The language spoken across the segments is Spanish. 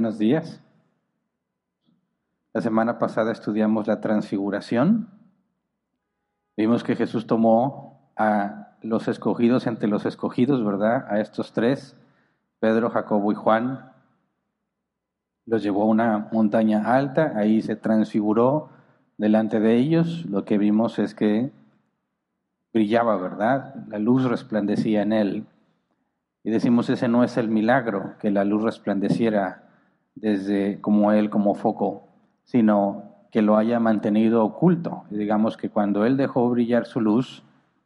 Buenos días. La semana pasada estudiamos la transfiguración. Vimos que Jesús tomó a los escogidos entre los escogidos, ¿verdad? A estos tres, Pedro, Jacobo y Juan. Los llevó a una montaña alta, ahí se transfiguró delante de ellos. Lo que vimos es que brillaba, ¿verdad? La luz resplandecía en él. Y decimos, ese no es el milagro, que la luz resplandeciera desde como Él como foco, sino que lo haya mantenido oculto. digamos que cuando Él dejó brillar su luz,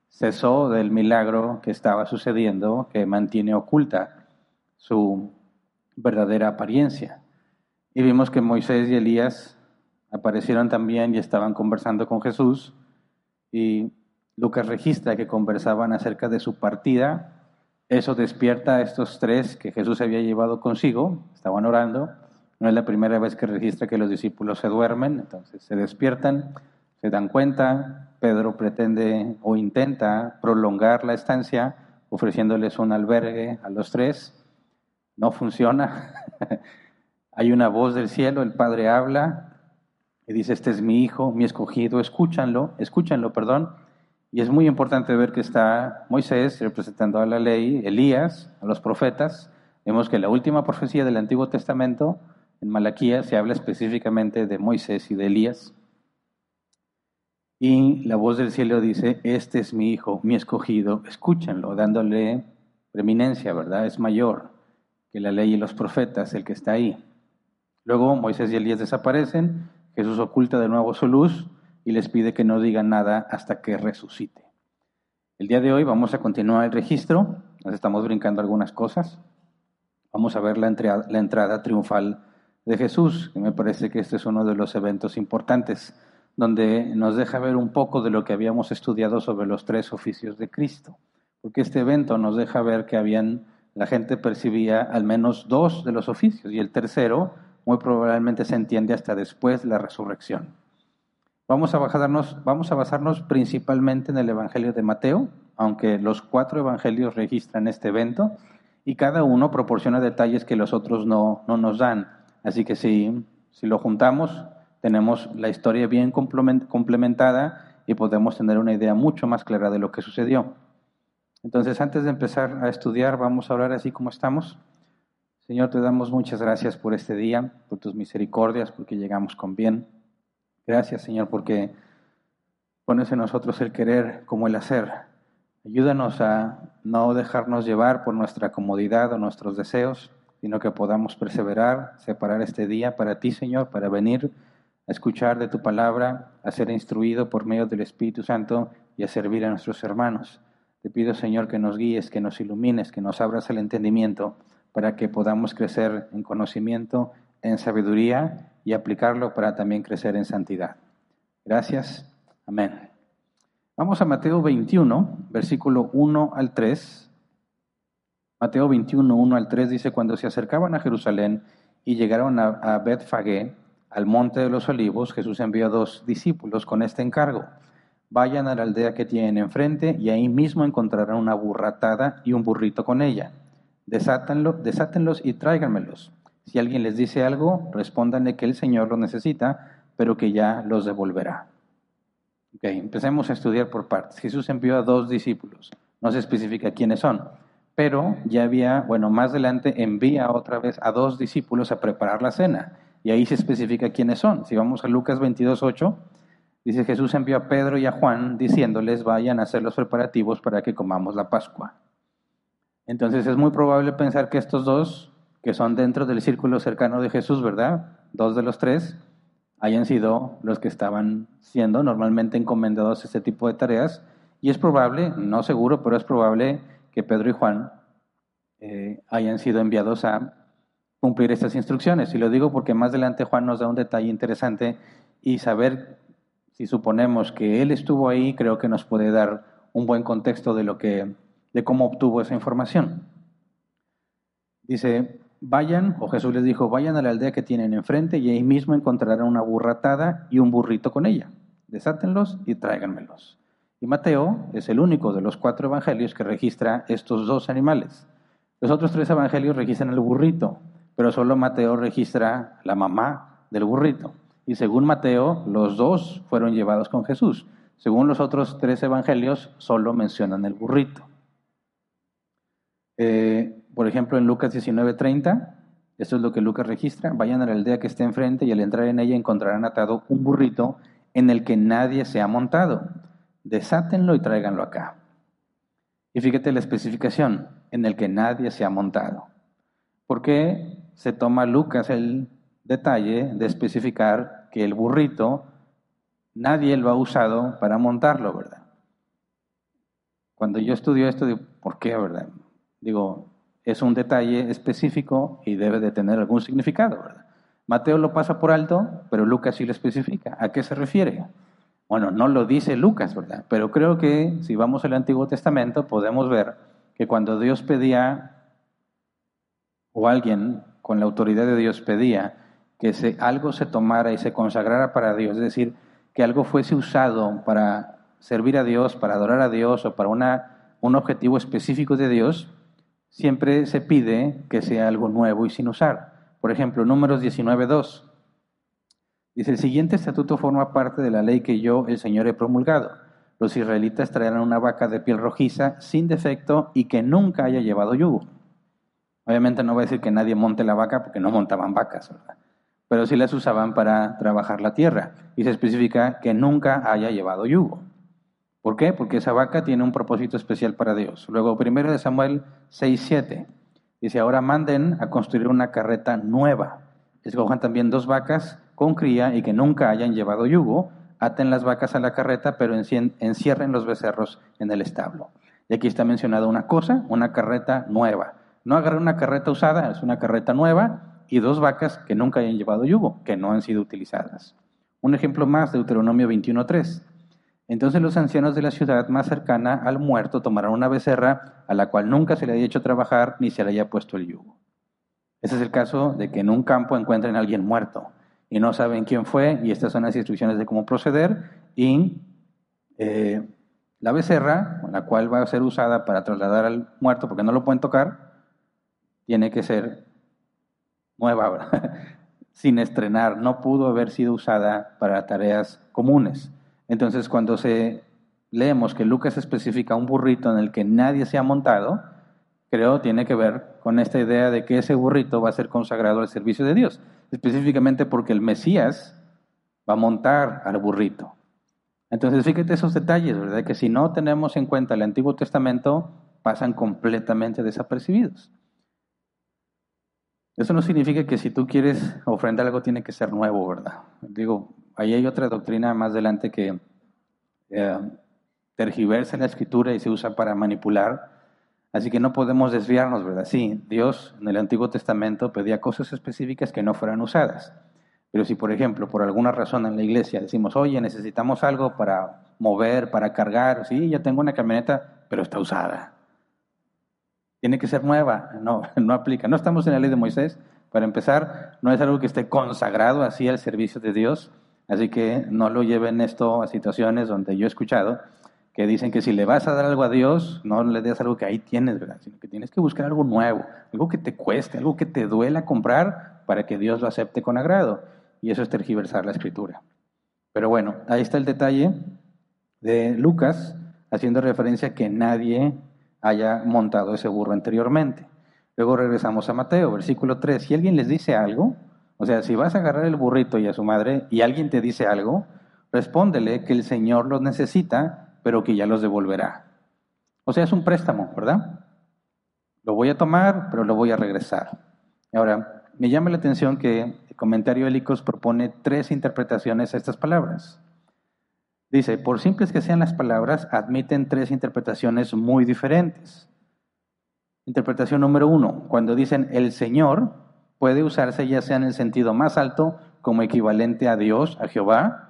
cesó del milagro que estaba sucediendo, que mantiene oculta su verdadera apariencia. Y vimos que Moisés y Elías aparecieron también y estaban conversando con Jesús. Y Lucas registra que conversaban acerca de su partida. Eso despierta a estos tres que Jesús había llevado consigo, estaban orando, no es la primera vez que registra que los discípulos se duermen, entonces se despiertan, se dan cuenta, Pedro pretende o intenta prolongar la estancia ofreciéndoles un albergue a los tres, no funciona. Hay una voz del cielo, el Padre habla y dice, este es mi hijo, mi escogido, escúchanlo, escúchanlo, perdón. Y es muy importante ver que está Moisés representando a la ley, Elías, a los profetas. Vemos que la última profecía del Antiguo Testamento en Malaquías se habla específicamente de Moisés y de Elías. Y la voz del cielo dice, este es mi hijo, mi escogido, escúchenlo, dándole preeminencia, ¿verdad? Es mayor que la ley y los profetas, el que está ahí. Luego Moisés y Elías desaparecen, Jesús oculta de nuevo su luz y les pide que no digan nada hasta que resucite. El día de hoy vamos a continuar el registro, nos estamos brincando algunas cosas. Vamos a ver la entrada, triunfal de Jesús, que me parece que este es uno de los eventos importantes, donde nos deja ver un poco de lo que habíamos estudiado sobre los tres oficios de Cristo, porque este evento nos deja ver que habían, la gente percibía al menos dos de los oficios y el tercero muy probablemente se entiende hasta después de la resurrección. Vamos a, basarnos, vamos a basarnos principalmente en el Evangelio de Mateo, aunque los cuatro evangelios registran este evento y cada uno proporciona detalles que los otros no, no nos dan. Así que si, si lo juntamos, tenemos la historia bien complementada y podemos tener una idea mucho más clara de lo que sucedió. Entonces, antes de empezar a estudiar, vamos a hablar así como estamos. Señor, te damos muchas gracias por este día, por tus misericordias, porque llegamos con bien. Gracias, Señor, porque pones en nosotros el querer como el hacer. Ayúdanos a no dejarnos llevar por nuestra comodidad o nuestros deseos, sino que podamos perseverar, separar este día para ti, Señor, para venir a escuchar de tu palabra, a ser instruido por medio del Espíritu Santo y a servir a nuestros hermanos. Te pido, Señor, que nos guíes, que nos ilumines, que nos abras el entendimiento para que podamos crecer en conocimiento, en sabiduría y aplicarlo para también crecer en santidad. Gracias. Amén. Vamos a Mateo 21, versículo 1 al 3. Mateo 21, 1 al 3 dice, cuando se acercaban a Jerusalén y llegaron a, a Betfagé, al monte de los olivos, Jesús envió a dos discípulos con este encargo. Vayan a la aldea que tienen enfrente y ahí mismo encontrarán una burratada y un burrito con ella. Desátenlo, desátenlos y tráiganmelos. Si alguien les dice algo, respóndanle que el Señor lo necesita, pero que ya los devolverá. Okay, empecemos a estudiar por partes. Jesús envió a dos discípulos. No se especifica quiénes son pero ya había, bueno, más adelante envía otra vez a dos discípulos a preparar la cena. Y ahí se especifica quiénes son. Si vamos a Lucas 22, 8, dice Jesús envió a Pedro y a Juan diciéndoles vayan a hacer los preparativos para que comamos la Pascua. Entonces es muy probable pensar que estos dos, que son dentro del círculo cercano de Jesús, ¿verdad? Dos de los tres, hayan sido los que estaban siendo normalmente encomendados a este tipo de tareas. Y es probable, no seguro, pero es probable que Pedro y Juan eh, hayan sido enviados a cumplir estas instrucciones. Y lo digo porque más adelante Juan nos da un detalle interesante y saber si suponemos que él estuvo ahí, creo que nos puede dar un buen contexto de lo que de cómo obtuvo esa información. Dice, vayan, o Jesús les dijo, vayan a la aldea que tienen enfrente y ahí mismo encontrarán una burratada y un burrito con ella. Desátenlos y tráiganmelos. Y Mateo es el único de los cuatro evangelios que registra estos dos animales. Los otros tres evangelios registran el burrito. pero solo Mateo registra la mamá del burrito. Y según Mateo, los dos fueron llevados con Jesús. Según los otros tres evangelios, solo mencionan el burrito. Eh, por ejemplo, en Lucas 19:30, esto es lo que Lucas registra, vayan a la aldea que esté enfrente y al entrar en ella encontrarán atado un burrito en el que nadie se ha montado. Desátenlo y tráiganlo acá. Y fíjate la especificación, en el que nadie se ha montado. ¿Por qué se toma Lucas el detalle de especificar que el burrito nadie lo ha usado para montarlo, ¿verdad? Cuando yo estudio esto, digo, ¿por qué, verdad? Digo, es un detalle específico y debe de tener algún significado, ¿verdad? Mateo lo pasa por alto, pero Lucas sí lo especifica. ¿A qué se refiere? Bueno, no lo dice Lucas, ¿verdad? Pero creo que si vamos al Antiguo Testamento podemos ver que cuando Dios pedía, o alguien con la autoridad de Dios pedía, que se, algo se tomara y se consagrara para Dios, es decir, que algo fuese usado para servir a Dios, para adorar a Dios o para una, un objetivo específico de Dios, siempre se pide que sea algo nuevo y sin usar. Por ejemplo, números 19.2. Dice, el siguiente estatuto forma parte de la ley que yo, el Señor, he promulgado. Los israelitas traerán una vaca de piel rojiza, sin defecto y que nunca haya llevado yugo. Obviamente no va a decir que nadie monte la vaca porque no montaban vacas, pero sí las usaban para trabajar la tierra. Y se especifica que nunca haya llevado yugo. ¿Por qué? Porque esa vaca tiene un propósito especial para Dios. Luego, primero de Samuel 6.7, dice, ahora manden a construir una carreta nueva. Escojan también dos vacas con cría y que nunca hayan llevado yugo. Aten las vacas a la carreta, pero encierren los becerros en el establo. Y aquí está mencionada una cosa, una carreta nueva. No agarren una carreta usada, es una carreta nueva y dos vacas que nunca hayan llevado yugo, que no han sido utilizadas. Un ejemplo más, Deuteronomio 21.3. Entonces los ancianos de la ciudad más cercana al muerto tomarán una becerra a la cual nunca se le haya hecho trabajar ni se le haya puesto el yugo. Ese es el caso de que en un campo encuentren a alguien muerto y no saben quién fue y estas son las instrucciones de cómo proceder y eh, la becerra, la cual va a ser usada para trasladar al muerto porque no lo pueden tocar, tiene que ser nueva, sin estrenar, no pudo haber sido usada para tareas comunes. Entonces, cuando se leemos que Lucas especifica un burrito en el que nadie se ha montado, creo tiene que ver con esta idea de que ese burrito va a ser consagrado al servicio de Dios, específicamente porque el Mesías va a montar al burrito. Entonces, fíjate esos detalles, ¿verdad? Que si no tenemos en cuenta el Antiguo Testamento, pasan completamente desapercibidos. Eso no significa que si tú quieres ofrendar algo tiene que ser nuevo, ¿verdad? Digo, ahí hay otra doctrina más adelante que eh, tergiversa la escritura y se usa para manipular. Así que no podemos desviarnos, ¿verdad? Sí, Dios en el Antiguo Testamento pedía cosas específicas que no fueran usadas. Pero si, por ejemplo, por alguna razón en la iglesia decimos, oye, necesitamos algo para mover, para cargar, sí, ya tengo una camioneta, pero está usada tiene que ser nueva, no, no aplica. No estamos en la ley de Moisés, para empezar, no es algo que esté consagrado así al servicio de Dios, así que no lo lleven esto a situaciones donde yo he escuchado que dicen que si le vas a dar algo a Dios, no le des algo que ahí tienes, ¿verdad? Sino que tienes que buscar algo nuevo, algo que te cueste, algo que te duela comprar para que Dios lo acepte con agrado. Y eso es tergiversar la escritura. Pero bueno, ahí está el detalle de Lucas, haciendo referencia a que nadie haya montado ese burro anteriormente. Luego regresamos a Mateo, versículo 3. Si alguien les dice algo, o sea, si vas a agarrar el burrito y a su madre y alguien te dice algo, respóndele que el Señor los necesita, pero que ya los devolverá. O sea, es un préstamo, ¿verdad? Lo voy a tomar, pero lo voy a regresar. Ahora, me llama la atención que el comentario Helicos propone tres interpretaciones a estas palabras. Dice, por simples que sean las palabras, admiten tres interpretaciones muy diferentes. Interpretación número uno, cuando dicen el Señor, puede usarse ya sea en el sentido más alto como equivalente a Dios, a Jehová,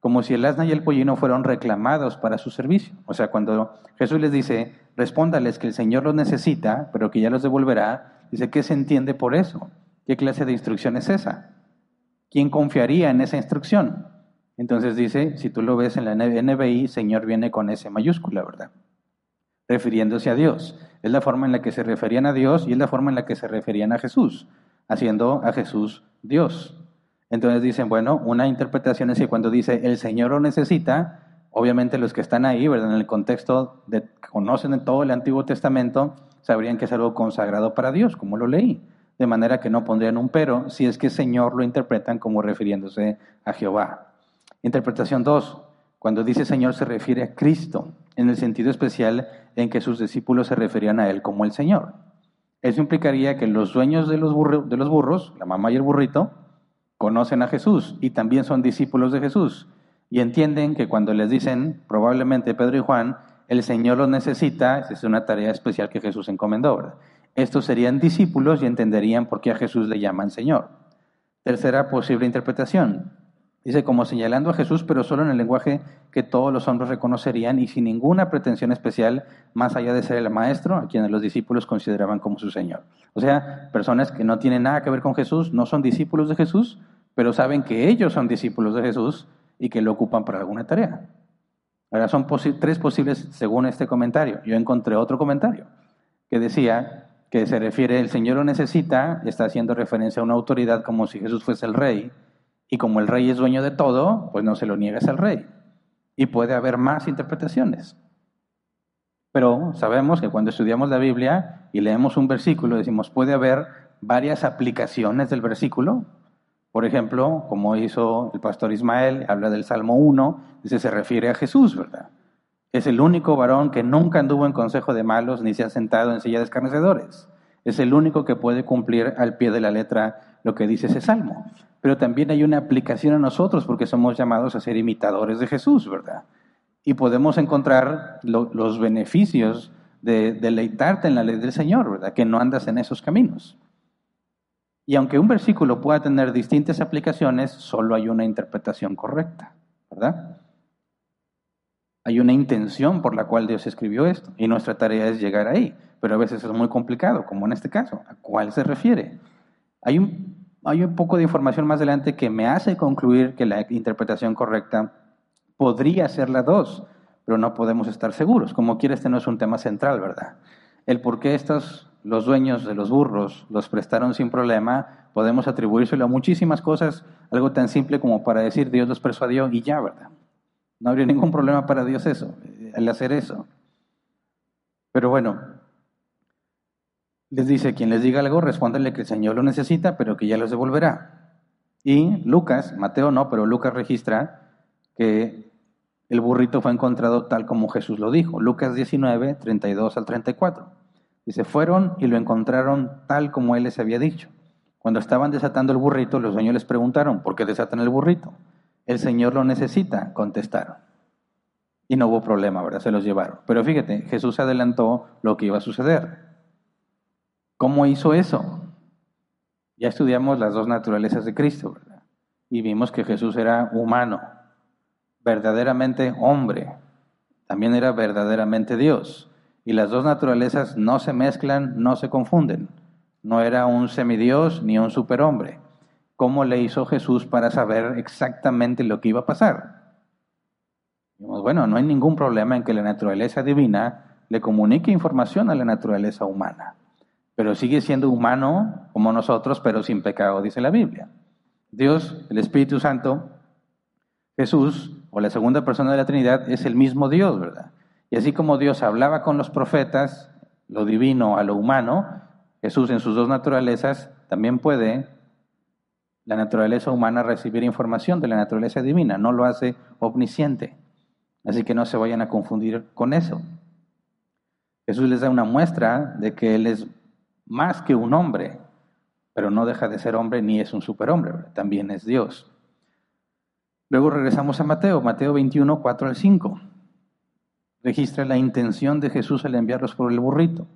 como si el asna y el pollino fueron reclamados para su servicio. O sea, cuando Jesús les dice, respóndales que el Señor los necesita, pero que ya los devolverá, dice, ¿qué se entiende por eso? ¿Qué clase de instrucción es esa? ¿Quién confiaría en esa instrucción? Entonces dice, si tú lo ves en la NBI, Señor viene con S mayúscula, ¿verdad? Refiriéndose a Dios. Es la forma en la que se referían a Dios y es la forma en la que se referían a Jesús. Haciendo a Jesús Dios. Entonces dicen, bueno, una interpretación es que cuando dice el Señor lo necesita, obviamente los que están ahí, ¿verdad? En el contexto de que conocen todo el Antiguo Testamento, sabrían que es algo consagrado para Dios, como lo leí. De manera que no pondrían un pero si es que Señor lo interpretan como refiriéndose a Jehová. Interpretación 2. Cuando dice Señor se refiere a Cristo, en el sentido especial en que sus discípulos se referían a Él como el Señor. Eso implicaría que los dueños de los, de los burros, la mamá y el burrito, conocen a Jesús y también son discípulos de Jesús y entienden que cuando les dicen, probablemente Pedro y Juan, el Señor los necesita, es una tarea especial que Jesús encomendó. Estos serían discípulos y entenderían por qué a Jesús le llaman Señor. Tercera posible interpretación. Dice como señalando a Jesús, pero solo en el lenguaje que todos los hombres reconocerían y sin ninguna pretensión especial, más allá de ser el maestro, a quienes los discípulos consideraban como su Señor. O sea, personas que no tienen nada que ver con Jesús, no son discípulos de Jesús, pero saben que ellos son discípulos de Jesús y que lo ocupan para alguna tarea. Ahora son tres posibles según este comentario. Yo encontré otro comentario que decía que se refiere, el Señor lo necesita, está haciendo referencia a una autoridad como si Jesús fuese el rey, y como el rey es dueño de todo, pues no se lo niegas al rey. Y puede haber más interpretaciones. Pero sabemos que cuando estudiamos la Biblia y leemos un versículo, decimos, puede haber varias aplicaciones del versículo, por ejemplo, como hizo el pastor Ismael, habla del Salmo 1, dice, se refiere a Jesús, ¿verdad? Es el único varón que nunca anduvo en consejo de malos ni se ha sentado en silla de escarnecedores. Es el único que puede cumplir al pie de la letra lo que dice ese salmo. Pero también hay una aplicación a nosotros porque somos llamados a ser imitadores de Jesús, ¿verdad? Y podemos encontrar los beneficios de deleitarte en la ley del Señor, ¿verdad? Que no andas en esos caminos. Y aunque un versículo pueda tener distintas aplicaciones, solo hay una interpretación correcta, ¿verdad? Hay una intención por la cual Dios escribió esto y nuestra tarea es llegar ahí, pero a veces es muy complicado, como en este caso. ¿A cuál se refiere? Hay un, hay un poco de información más adelante que me hace concluir que la interpretación correcta podría ser la dos, pero no podemos estar seguros. Como quiera, este no es un tema central, ¿verdad? El por qué estos los dueños de los burros los prestaron sin problema, podemos atribuírselo a muchísimas cosas, algo tan simple como para decir Dios los persuadió y ya, ¿verdad? No habría ningún problema para Dios eso, el hacer eso. Pero bueno, les dice, quien les diga algo, respóndanle que el Señor lo necesita, pero que ya los devolverá. Y Lucas, Mateo no, pero Lucas registra que el burrito fue encontrado tal como Jesús lo dijo. Lucas 19, 32 al 34. Dice, fueron y lo encontraron tal como él les había dicho. Cuando estaban desatando el burrito, los dueños les preguntaron, ¿por qué desatan el burrito? El Señor lo necesita, contestaron. Y no hubo problema, ¿verdad? Se los llevaron. Pero fíjate, Jesús adelantó lo que iba a suceder. ¿Cómo hizo eso? Ya estudiamos las dos naturalezas de Cristo, ¿verdad? Y vimos que Jesús era humano, verdaderamente hombre, también era verdaderamente Dios. Y las dos naturalezas no se mezclan, no se confunden. No era un semidios ni un superhombre. ¿Cómo le hizo Jesús para saber exactamente lo que iba a pasar? bueno, no hay ningún problema en que la naturaleza divina le comunique información a la naturaleza humana. Pero sigue siendo humano como nosotros, pero sin pecado, dice la Biblia. Dios, el Espíritu Santo, Jesús, o la segunda persona de la Trinidad, es el mismo Dios, ¿verdad? Y así como Dios hablaba con los profetas, lo divino a lo humano, Jesús en sus dos naturalezas también puede la naturaleza humana recibir información de la naturaleza divina, no lo hace omnisciente. Así que no se vayan a confundir con eso. Jesús les da una muestra de que Él es más que un hombre, pero no deja de ser hombre ni es un superhombre, también es Dios. Luego regresamos a Mateo, Mateo 21, 4 al 5 registra la intención de Jesús al enviarlos por el burrito.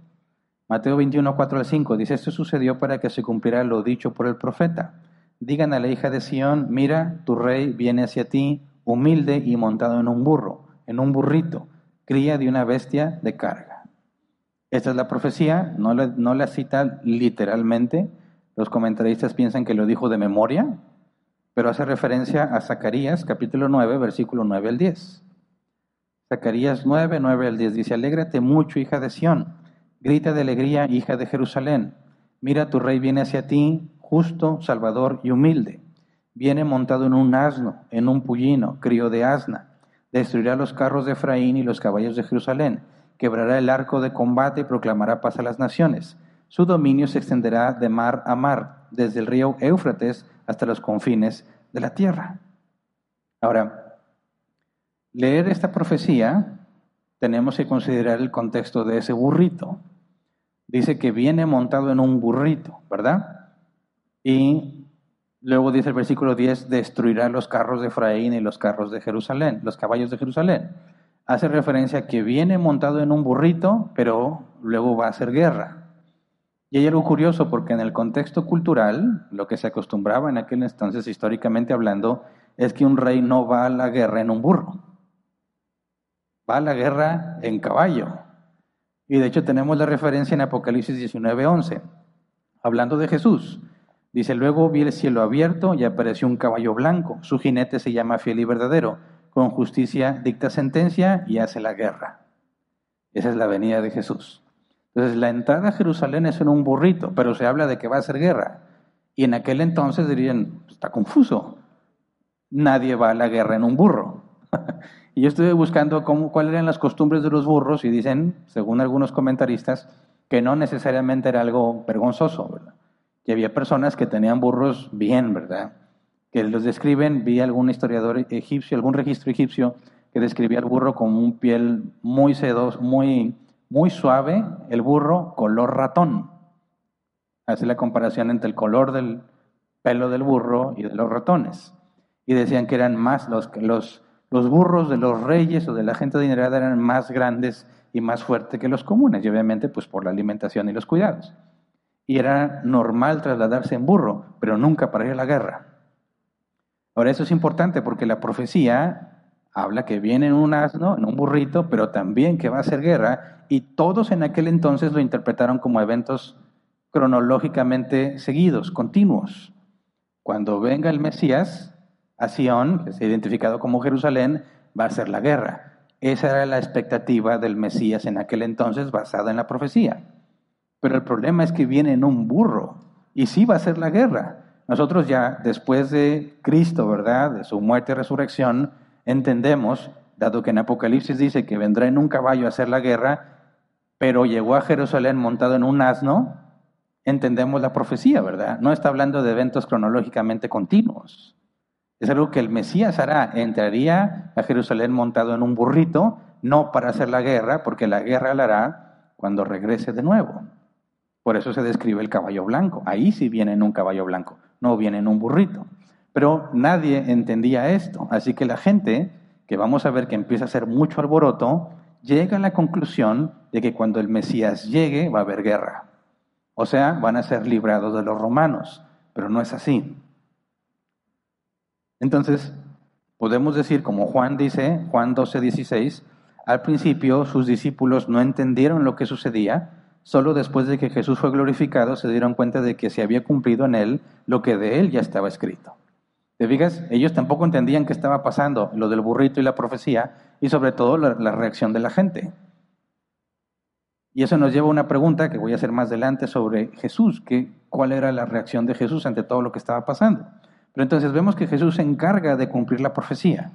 Mateo 21, 4 al 5 dice, esto sucedió para que se cumpliera lo dicho por el profeta. Digan a la hija de Sión, mira, tu rey viene hacia ti, humilde y montado en un burro, en un burrito, cría de una bestia de carga. Esta es la profecía, no la, no la cita literalmente, los comentaristas piensan que lo dijo de memoria, pero hace referencia a Zacarías capítulo 9, versículo 9 al 10. Zacarías 9, 9 al 10 dice, Alégrate mucho, hija de Sión, grita de alegría, hija de Jerusalén. Mira, tu rey viene hacia ti, justo, salvador y humilde. Viene montado en un asno, en un pullino, crío de asna. Destruirá los carros de Efraín y los caballos de Jerusalén. Quebrará el arco de combate y proclamará paz a las naciones. Su dominio se extenderá de mar a mar, desde el río Éufrates hasta los confines de la tierra. Ahora, leer esta profecía tenemos que considerar el contexto de ese burrito. Dice que viene montado en un burrito, ¿verdad? Y luego dice el versículo 10, destruirá los carros de Efraín y los carros de Jerusalén, los caballos de Jerusalén. Hace referencia a que viene montado en un burrito, pero luego va a hacer guerra. Y hay algo curioso porque en el contexto cultural, lo que se acostumbraba en aquel entonces, históricamente hablando, es que un rey no va a la guerra en un burro, va a la guerra en caballo. Y de hecho tenemos la referencia en Apocalipsis 19:11, hablando de Jesús. Dice, luego vi el cielo abierto y apareció un caballo blanco. Su jinete se llama fiel y verdadero. Con justicia dicta sentencia y hace la guerra. Esa es la venida de Jesús. Entonces, la entrada a Jerusalén es en un burrito, pero se habla de que va a ser guerra. Y en aquel entonces dirían, está confuso. Nadie va a la guerra en un burro. y yo estuve buscando cómo, cuáles eran las costumbres de los burros y dicen, según algunos comentaristas, que no necesariamente era algo vergonzoso. Que había personas que tenían burros bien, ¿verdad? Los describen, vi algún historiador egipcio, algún registro egipcio que describía al burro como un piel muy sedoso, muy muy suave, el burro color ratón. Hace la comparación entre el color del pelo del burro y de los ratones. Y decían que eran más los, los, los burros de los reyes o de la gente adinerada eran más grandes y más fuertes que los comunes, y obviamente pues por la alimentación y los cuidados. Y era normal trasladarse en burro, pero nunca para ir a la guerra. Ahora eso es importante porque la profecía habla que viene en un asno, en un burrito, pero también que va a hacer guerra, y todos en aquel entonces lo interpretaron como eventos cronológicamente seguidos, continuos. Cuando venga el Mesías a Sion, que se ha identificado como Jerusalén, va a ser la guerra. Esa era la expectativa del Mesías en aquel entonces basada en la profecía. Pero el problema es que viene en un burro y sí va a ser la guerra. Nosotros ya después de Cristo, ¿verdad? De su muerte y resurrección, entendemos, dado que en Apocalipsis dice que vendrá en un caballo a hacer la guerra, pero llegó a Jerusalén montado en un asno, entendemos la profecía, ¿verdad? No está hablando de eventos cronológicamente continuos. Es algo que el Mesías hará, entraría a Jerusalén montado en un burrito, no para hacer la guerra, porque la guerra la hará cuando regrese de nuevo. Por eso se describe el caballo blanco. Ahí sí viene en un caballo blanco, no viene en un burrito. Pero nadie entendía esto, así que la gente, que vamos a ver que empieza a hacer mucho alboroto, llega a la conclusión de que cuando el Mesías llegue va a haber guerra. O sea, van a ser librados de los romanos, pero no es así. Entonces, podemos decir, como Juan dice, Juan 12, 16, al principio sus discípulos no entendieron lo que sucedía, solo después de que Jesús fue glorificado se dieron cuenta de que se había cumplido en él lo que de él ya estaba escrito. ¿Te fijas? Ellos tampoco entendían qué estaba pasando, lo del burrito y la profecía, y sobre todo la, reacción de la gente. Y eso nos lleva a una pregunta que voy a hacer más adelante sobre Jesús, cuál era la reacción de Jesús ante todo lo que estaba pasando. Pero entonces vemos que Jesús se encarga de cumplir la profecía.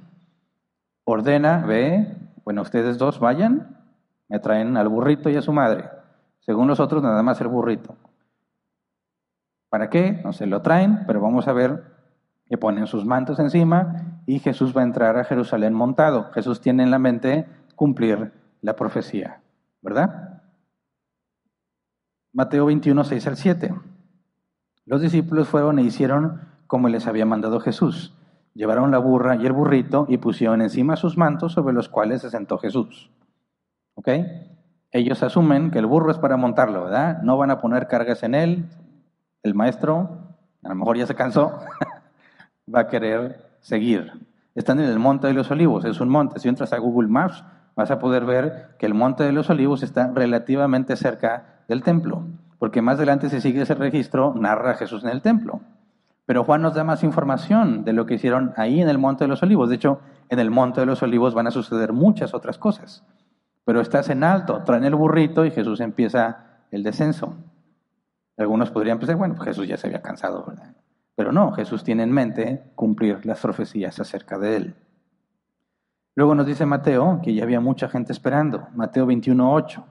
Ordena, ve, bueno, ustedes dos vayan, me traen al burrito y a su madre. Según los otros, nada más el burrito. ¿Para qué? No se lo traen, pero vamos a ver le ponen sus mantos encima y Jesús va a entrar a Jerusalén montado. Jesús tiene en la mente cumplir la profecía, ¿verdad? Mateo 21, 6 al 7. Los discípulos fueron e hicieron como les había mandado Jesús. Llevaron la burra y el burrito y pusieron encima sus mantos sobre los cuales se sentó Jesús. ¿Ok? Ellos asumen que el burro es para montarlo, ¿verdad? No van a poner cargas en él. El maestro, a lo mejor ya se cansó, va a querer seguir. Están en el Monte de los Olivos, es un monte. Si entras a Google Maps, vas a poder ver que el Monte de los Olivos está relativamente cerca del templo, porque más adelante si sigue ese registro, narra a Jesús en el templo. Pero Juan nos da más información de lo que hicieron ahí en el Monte de los Olivos. De hecho, en el Monte de los Olivos van a suceder muchas otras cosas. Pero estás en alto, traen el burrito y Jesús empieza el descenso. Algunos podrían pensar, bueno, pues Jesús ya se había cansado, ¿verdad? Pero no, Jesús tiene en mente cumplir las profecías acerca de él. Luego nos dice Mateo que ya había mucha gente esperando. Mateo 21.8.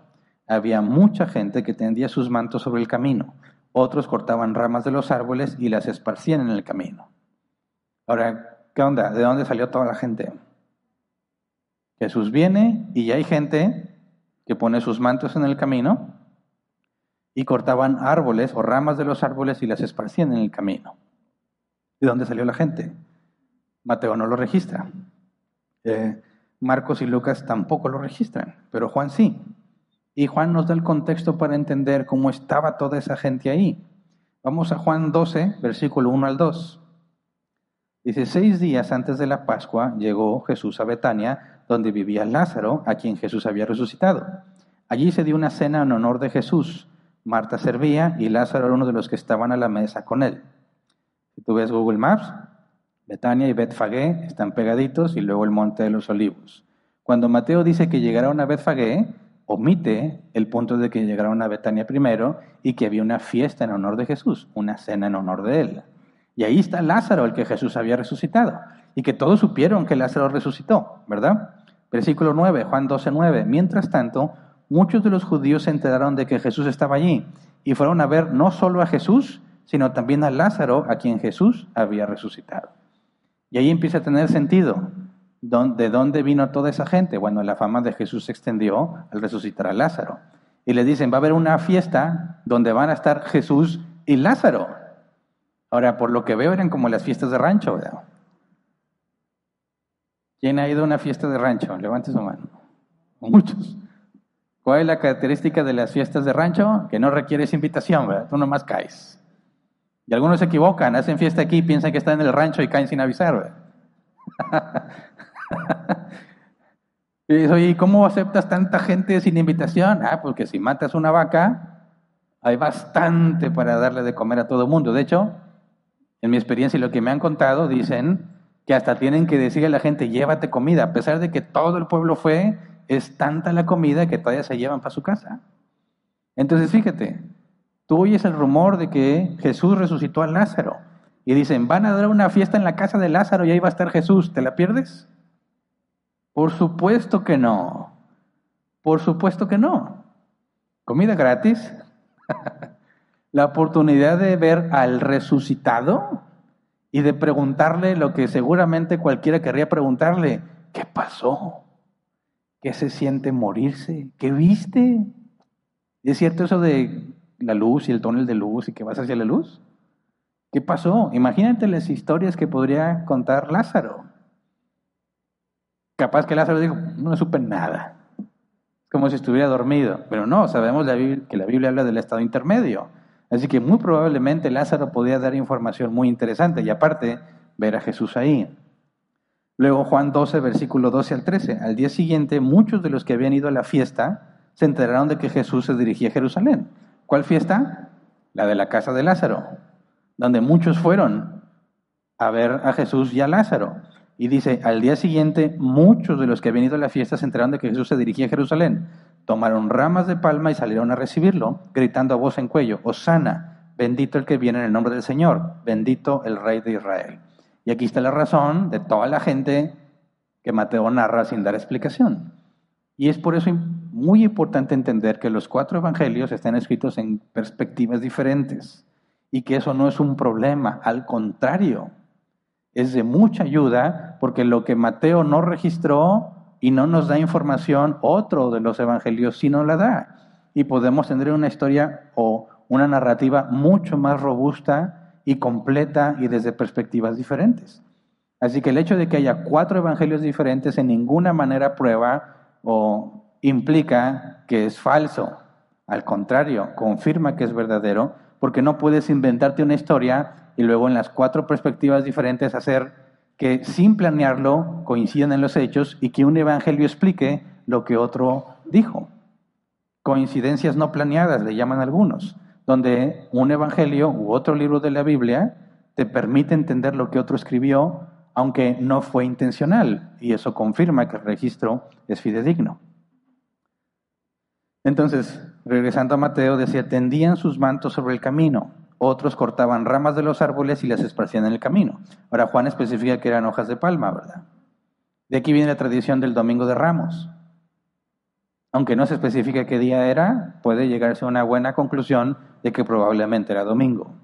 Había mucha gente que tendía sus mantos sobre el camino. Otros cortaban ramas de los árboles y las esparcían en el camino. Ahora, ¿qué onda? ¿De dónde salió toda la gente? Jesús viene y hay gente que pone sus mantos en el camino y cortaban árboles o ramas de los árboles y las esparcían en el camino. ¿De dónde salió la gente? Mateo no lo registra. Eh, Marcos y Lucas tampoco lo registran, pero Juan sí. Y Juan nos da el contexto para entender cómo estaba toda esa gente ahí. Vamos a Juan 12, versículo 1 al 2. Dice, seis días antes de la Pascua llegó Jesús a Betania, donde vivía Lázaro, a quien Jesús había resucitado. Allí se dio una cena en honor de Jesús. Marta servía y Lázaro era uno de los que estaban a la mesa con él. Si tú ves Google Maps, Betania y Betfagé están pegaditos y luego el Monte de los Olivos. Cuando Mateo dice que llegaron a Betfagé, omite el punto de que llegaron a Betania primero y que había una fiesta en honor de Jesús, una cena en honor de él. Y ahí está Lázaro, el que Jesús había resucitado, y que todos supieron que Lázaro resucitó, ¿verdad? Versículo 9, Juan 12, 9. Mientras tanto, muchos de los judíos se enteraron de que Jesús estaba allí y fueron a ver no solo a Jesús, sino también a Lázaro, a quien Jesús había resucitado. Y ahí empieza a tener sentido. ¿De dónde vino toda esa gente? Bueno, la fama de Jesús se extendió al resucitar a Lázaro. Y le dicen, va a haber una fiesta donde van a estar Jesús y Lázaro. Ahora, por lo que veo, eran como las fiestas de rancho, ¿verdad? ¿Quién ha ido a una fiesta de rancho? Levante su mano. Muchos. ¿Cuál es la característica de las fiestas de rancho? Que no requieres invitación, ¿verdad? Tú nomás caes. Y algunos se equivocan, hacen fiesta aquí, piensan que están en el rancho y caen sin avisar. y ¿cómo aceptas tanta gente sin invitación? Ah, porque si matas una vaca, hay bastante para darle de comer a todo el mundo. De hecho, en mi experiencia y lo que me han contado, dicen que hasta tienen que decirle a la gente, llévate comida, a pesar de que todo el pueblo fue, es tanta la comida que todavía se llevan para su casa. Entonces, fíjate, Tú oyes el rumor de que Jesús resucitó a Lázaro y dicen, van a dar una fiesta en la casa de Lázaro y ahí va a estar Jesús. ¿Te la pierdes? Por supuesto que no. Por supuesto que no. Comida gratis. la oportunidad de ver al resucitado y de preguntarle lo que seguramente cualquiera querría preguntarle, ¿qué pasó? ¿Qué se siente morirse? ¿Qué viste? ¿Es cierto eso de la luz y el túnel de luz y que vas hacia la luz? ¿Qué pasó? Imagínate las historias que podría contar Lázaro. Capaz que Lázaro dijo, no supe nada. Como si estuviera dormido. Pero no, sabemos que la Biblia habla del estado intermedio. Así que muy probablemente Lázaro podía dar información muy interesante y aparte ver a Jesús ahí. Luego Juan 12, versículo 12 al 13. Al día siguiente muchos de los que habían ido a la fiesta se enteraron de que Jesús se dirigía a Jerusalén. ¿Cuál fiesta? La de la casa de Lázaro, donde muchos fueron a ver a Jesús y a Lázaro. Y dice, al día siguiente muchos de los que habían ido a la fiesta se enteraron de que Jesús se dirigía a Jerusalén. Tomaron ramas de palma y salieron a recibirlo, gritando a voz en cuello, Osana, bendito el que viene en el nombre del Señor, bendito el Rey de Israel. Y aquí está la razón de toda la gente que Mateo narra sin dar explicación. Y es por eso muy importante entender que los cuatro evangelios están escritos en perspectivas diferentes y que eso no es un problema, al contrario, es de mucha ayuda porque lo que Mateo no registró y no nos da información, otro de los evangelios sí nos la da. Y podemos tener una historia o una narrativa mucho más robusta y completa y desde perspectivas diferentes. Así que el hecho de que haya cuatro evangelios diferentes en ninguna manera prueba o implica que es falso. Al contrario, confirma que es verdadero, porque no puedes inventarte una historia y luego en las cuatro perspectivas diferentes hacer que sin planearlo coincidan en los hechos y que un evangelio explique lo que otro dijo. Coincidencias no planeadas, le llaman algunos, donde un evangelio u otro libro de la Biblia te permite entender lo que otro escribió, aunque no fue intencional, y eso confirma que el registro es fidedigno. Entonces, regresando a Mateo, decía, tendían sus mantos sobre el camino, otros cortaban ramas de los árboles y las esparcían en el camino. Ahora Juan especifica que eran hojas de palma, ¿verdad? De aquí viene la tradición del Domingo de Ramos. Aunque no se especifica qué día era, puede llegarse a una buena conclusión de que probablemente era domingo.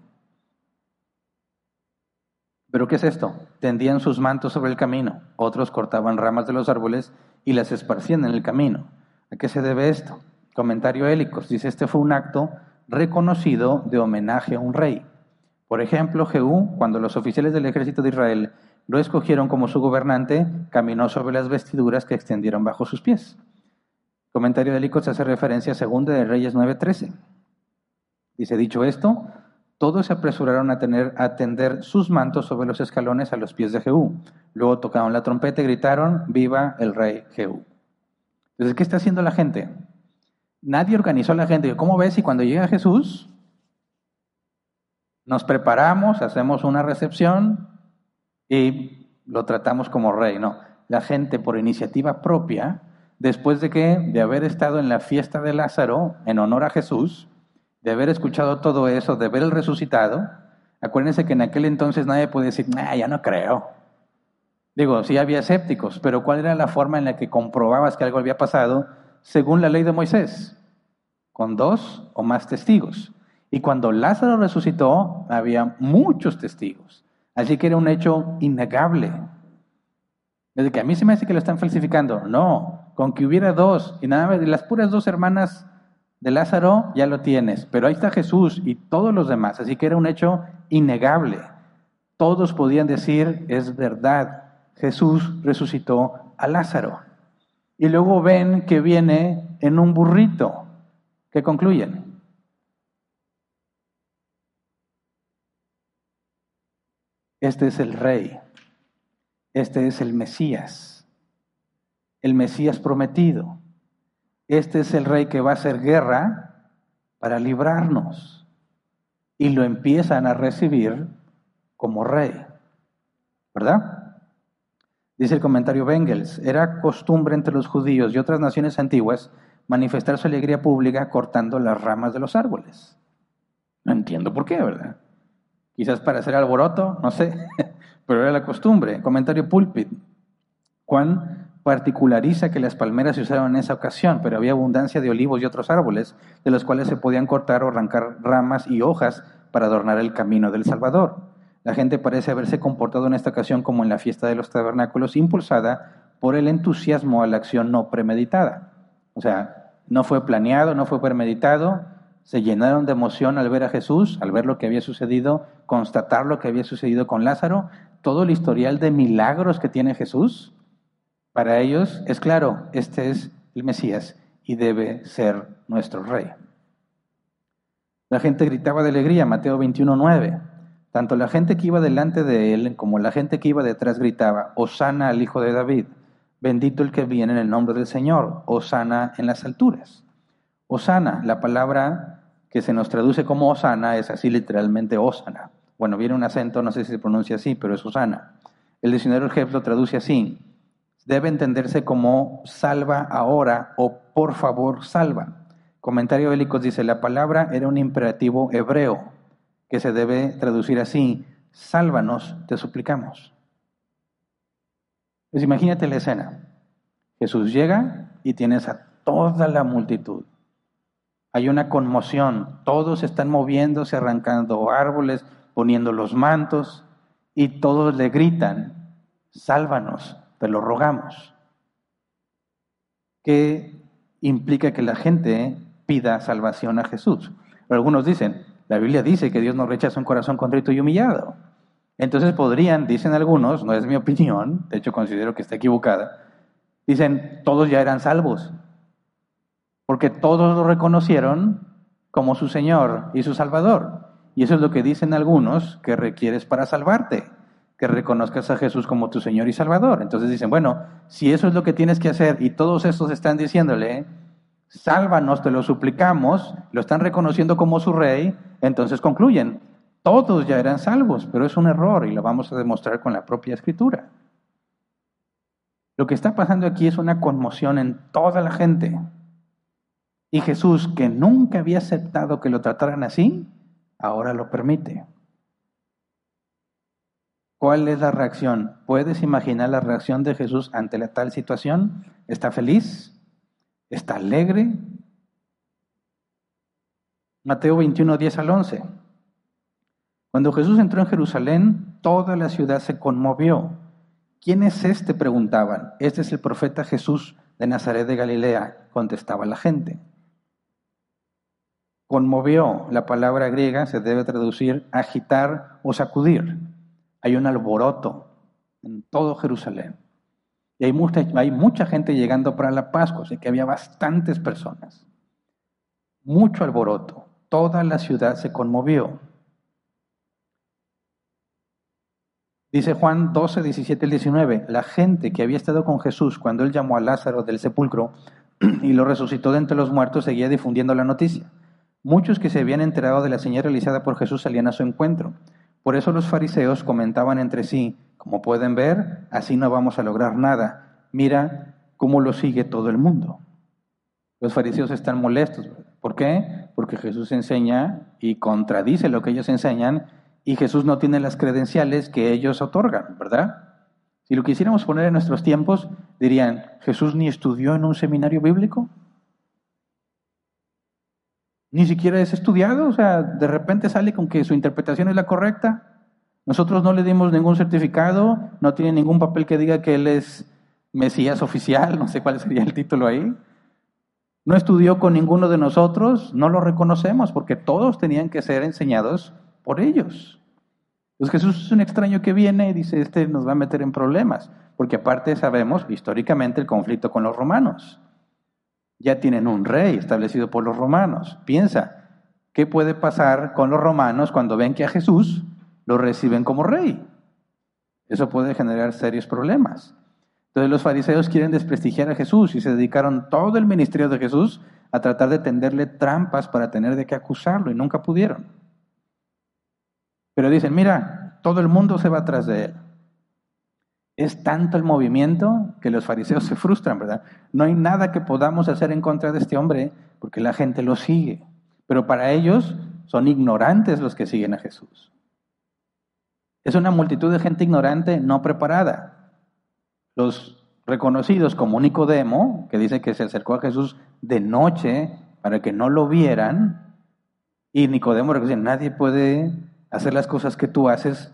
¿Pero qué es esto? Tendían sus mantos sobre el camino, otros cortaban ramas de los árboles y las esparcían en el camino. ¿A qué se debe esto? Comentario Hélicos dice, este fue un acto reconocido de homenaje a un rey. Por ejemplo, Jehú, cuando los oficiales del ejército de Israel lo escogieron como su gobernante, caminó sobre las vestiduras que extendieron bajo sus pies. Comentario de Licos hace referencia a 2 de Reyes 9:13. Dice, dicho esto, todos se apresuraron a, tener, a tender sus mantos sobre los escalones a los pies de Jehú. Luego tocaron la trompeta y gritaron, viva el rey Jehú. Entonces, ¿qué está haciendo la gente? Nadie organizó a la gente. ¿Cómo ves si cuando llega Jesús nos preparamos, hacemos una recepción y lo tratamos como rey? No, la gente por iniciativa propia, después de que, de haber estado en la fiesta de Lázaro en honor a Jesús, de haber escuchado todo eso, de ver el resucitado, acuérdense que en aquel entonces nadie puede decir, ya no creo. Digo, sí había escépticos, pero ¿cuál era la forma en la que comprobabas que algo había pasado? Según la ley de Moisés, con dos o más testigos. Y cuando Lázaro resucitó, había muchos testigos. Así que era un hecho innegable. Desde que a mí se me hace que lo están falsificando. No, con que hubiera dos, y nada más, las puras dos hermanas de Lázaro, ya lo tienes. Pero ahí está Jesús y todos los demás. Así que era un hecho innegable. Todos podían decir, es verdad, Jesús resucitó a Lázaro y luego ven que viene en un burrito. ¿Qué concluyen? Este es el rey. Este es el Mesías. El Mesías prometido. Este es el rey que va a hacer guerra para librarnos. Y lo empiezan a recibir como rey. ¿Verdad? Dice el comentario Bengels, era costumbre entre los judíos y otras naciones antiguas manifestar su alegría pública cortando las ramas de los árboles. No entiendo por qué, ¿verdad? Quizás para hacer alboroto, no sé, pero era la costumbre. Comentario Pulpit. Juan particulariza que las palmeras se usaron en esa ocasión, pero había abundancia de olivos y otros árboles, de los cuales se podían cortar o arrancar ramas y hojas para adornar el camino del Salvador. La gente parece haberse comportado en esta ocasión como en la fiesta de los tabernáculos, impulsada por el entusiasmo a la acción no premeditada. O sea, no fue planeado, no fue premeditado, se llenaron de emoción al ver a Jesús, al ver lo que había sucedido, constatar lo que había sucedido con Lázaro, todo el historial de milagros que tiene Jesús. Para ellos es claro, este es el Mesías y debe ser nuestro rey. La gente gritaba de alegría, Mateo 21, 9. Tanto la gente que iba delante de él como la gente que iba detrás gritaba, Osana al Hijo de David, bendito el que viene en el nombre del Señor, Osana en las alturas. Osana, la palabra que se nos traduce como Osana es así literalmente Osana. Bueno, viene un acento, no sé si se pronuncia así, pero es Osana. El diccionario Jeff lo traduce así. Debe entenderse como salva ahora o por favor salva. Comentario bélicos dice, la palabra era un imperativo hebreo que se debe traducir así, sálvanos, te suplicamos. Pues imagínate la escena. Jesús llega y tienes a toda la multitud. Hay una conmoción, todos están moviéndose, arrancando árboles, poniendo los mantos y todos le gritan, sálvanos, te lo rogamos. ¿Qué implica que la gente pida salvación a Jesús? algunos dicen, la Biblia dice que Dios no rechaza un corazón contrito y humillado. Entonces podrían, dicen algunos, no es mi opinión, de hecho considero que está equivocada, dicen, todos ya eran salvos, porque todos lo reconocieron como su Señor y su Salvador. Y eso es lo que dicen algunos que requieres para salvarte, que reconozcas a Jesús como tu Señor y Salvador. Entonces dicen, bueno, si eso es lo que tienes que hacer y todos estos están diciéndole, sálvanos, te lo suplicamos, lo están reconociendo como su rey, entonces concluyen, todos ya eran salvos, pero es un error y lo vamos a demostrar con la propia escritura. Lo que está pasando aquí es una conmoción en toda la gente. Y Jesús, que nunca había aceptado que lo trataran así, ahora lo permite. ¿Cuál es la reacción? ¿Puedes imaginar la reacción de Jesús ante la tal situación? ¿Está feliz? ¿Está alegre? Mateo 21, 10 al 11. Cuando Jesús entró en Jerusalén, toda la ciudad se conmovió. ¿Quién es este? preguntaban. Este es el profeta Jesús de Nazaret de Galilea, contestaba la gente. Conmovió, la palabra griega se debe traducir agitar o sacudir. Hay un alboroto en todo Jerusalén. Y hay mucha, hay mucha gente llegando para la Pascua, así que había bastantes personas. Mucho alboroto. Toda la ciudad se conmovió. Dice Juan 12, 17 y 19, la gente que había estado con Jesús cuando él llamó a Lázaro del sepulcro y lo resucitó de entre los muertos seguía difundiendo la noticia. Muchos que se habían enterado de la señal realizada por Jesús salían a su encuentro. Por eso los fariseos comentaban entre sí, como pueden ver, así no vamos a lograr nada. Mira cómo lo sigue todo el mundo. Los fariseos están molestos. ¿Por qué? Porque Jesús enseña y contradice lo que ellos enseñan y Jesús no tiene las credenciales que ellos otorgan, ¿verdad? Si lo quisiéramos poner en nuestros tiempos, dirían, ¿Jesús ni estudió en un seminario bíblico? Ni siquiera es estudiado, o sea, de repente sale con que su interpretación es la correcta. Nosotros no le dimos ningún certificado, no tiene ningún papel que diga que él es Mesías oficial, no sé cuál sería el título ahí. No estudió con ninguno de nosotros, no lo reconocemos porque todos tenían que ser enseñados por ellos. Pues Jesús es un extraño que viene y dice, este nos va a meter en problemas, porque aparte sabemos históricamente el conflicto con los romanos. Ya tienen un rey establecido por los romanos. Piensa, ¿qué puede pasar con los romanos cuando ven que a Jesús lo reciben como rey? Eso puede generar serios problemas. Entonces los fariseos quieren desprestigiar a Jesús y se dedicaron todo el ministerio de Jesús a tratar de tenderle trampas para tener de qué acusarlo y nunca pudieron. Pero dicen, mira, todo el mundo se va atrás de él. Es tanto el movimiento que los fariseos se frustran, ¿verdad? No hay nada que podamos hacer en contra de este hombre porque la gente lo sigue. Pero para ellos son ignorantes los que siguen a Jesús. Es una multitud de gente ignorante, no preparada. Los reconocidos como Nicodemo, que dice que se acercó a Jesús de noche para que no lo vieran, y Nicodemo dice, nadie puede hacer las cosas que tú haces,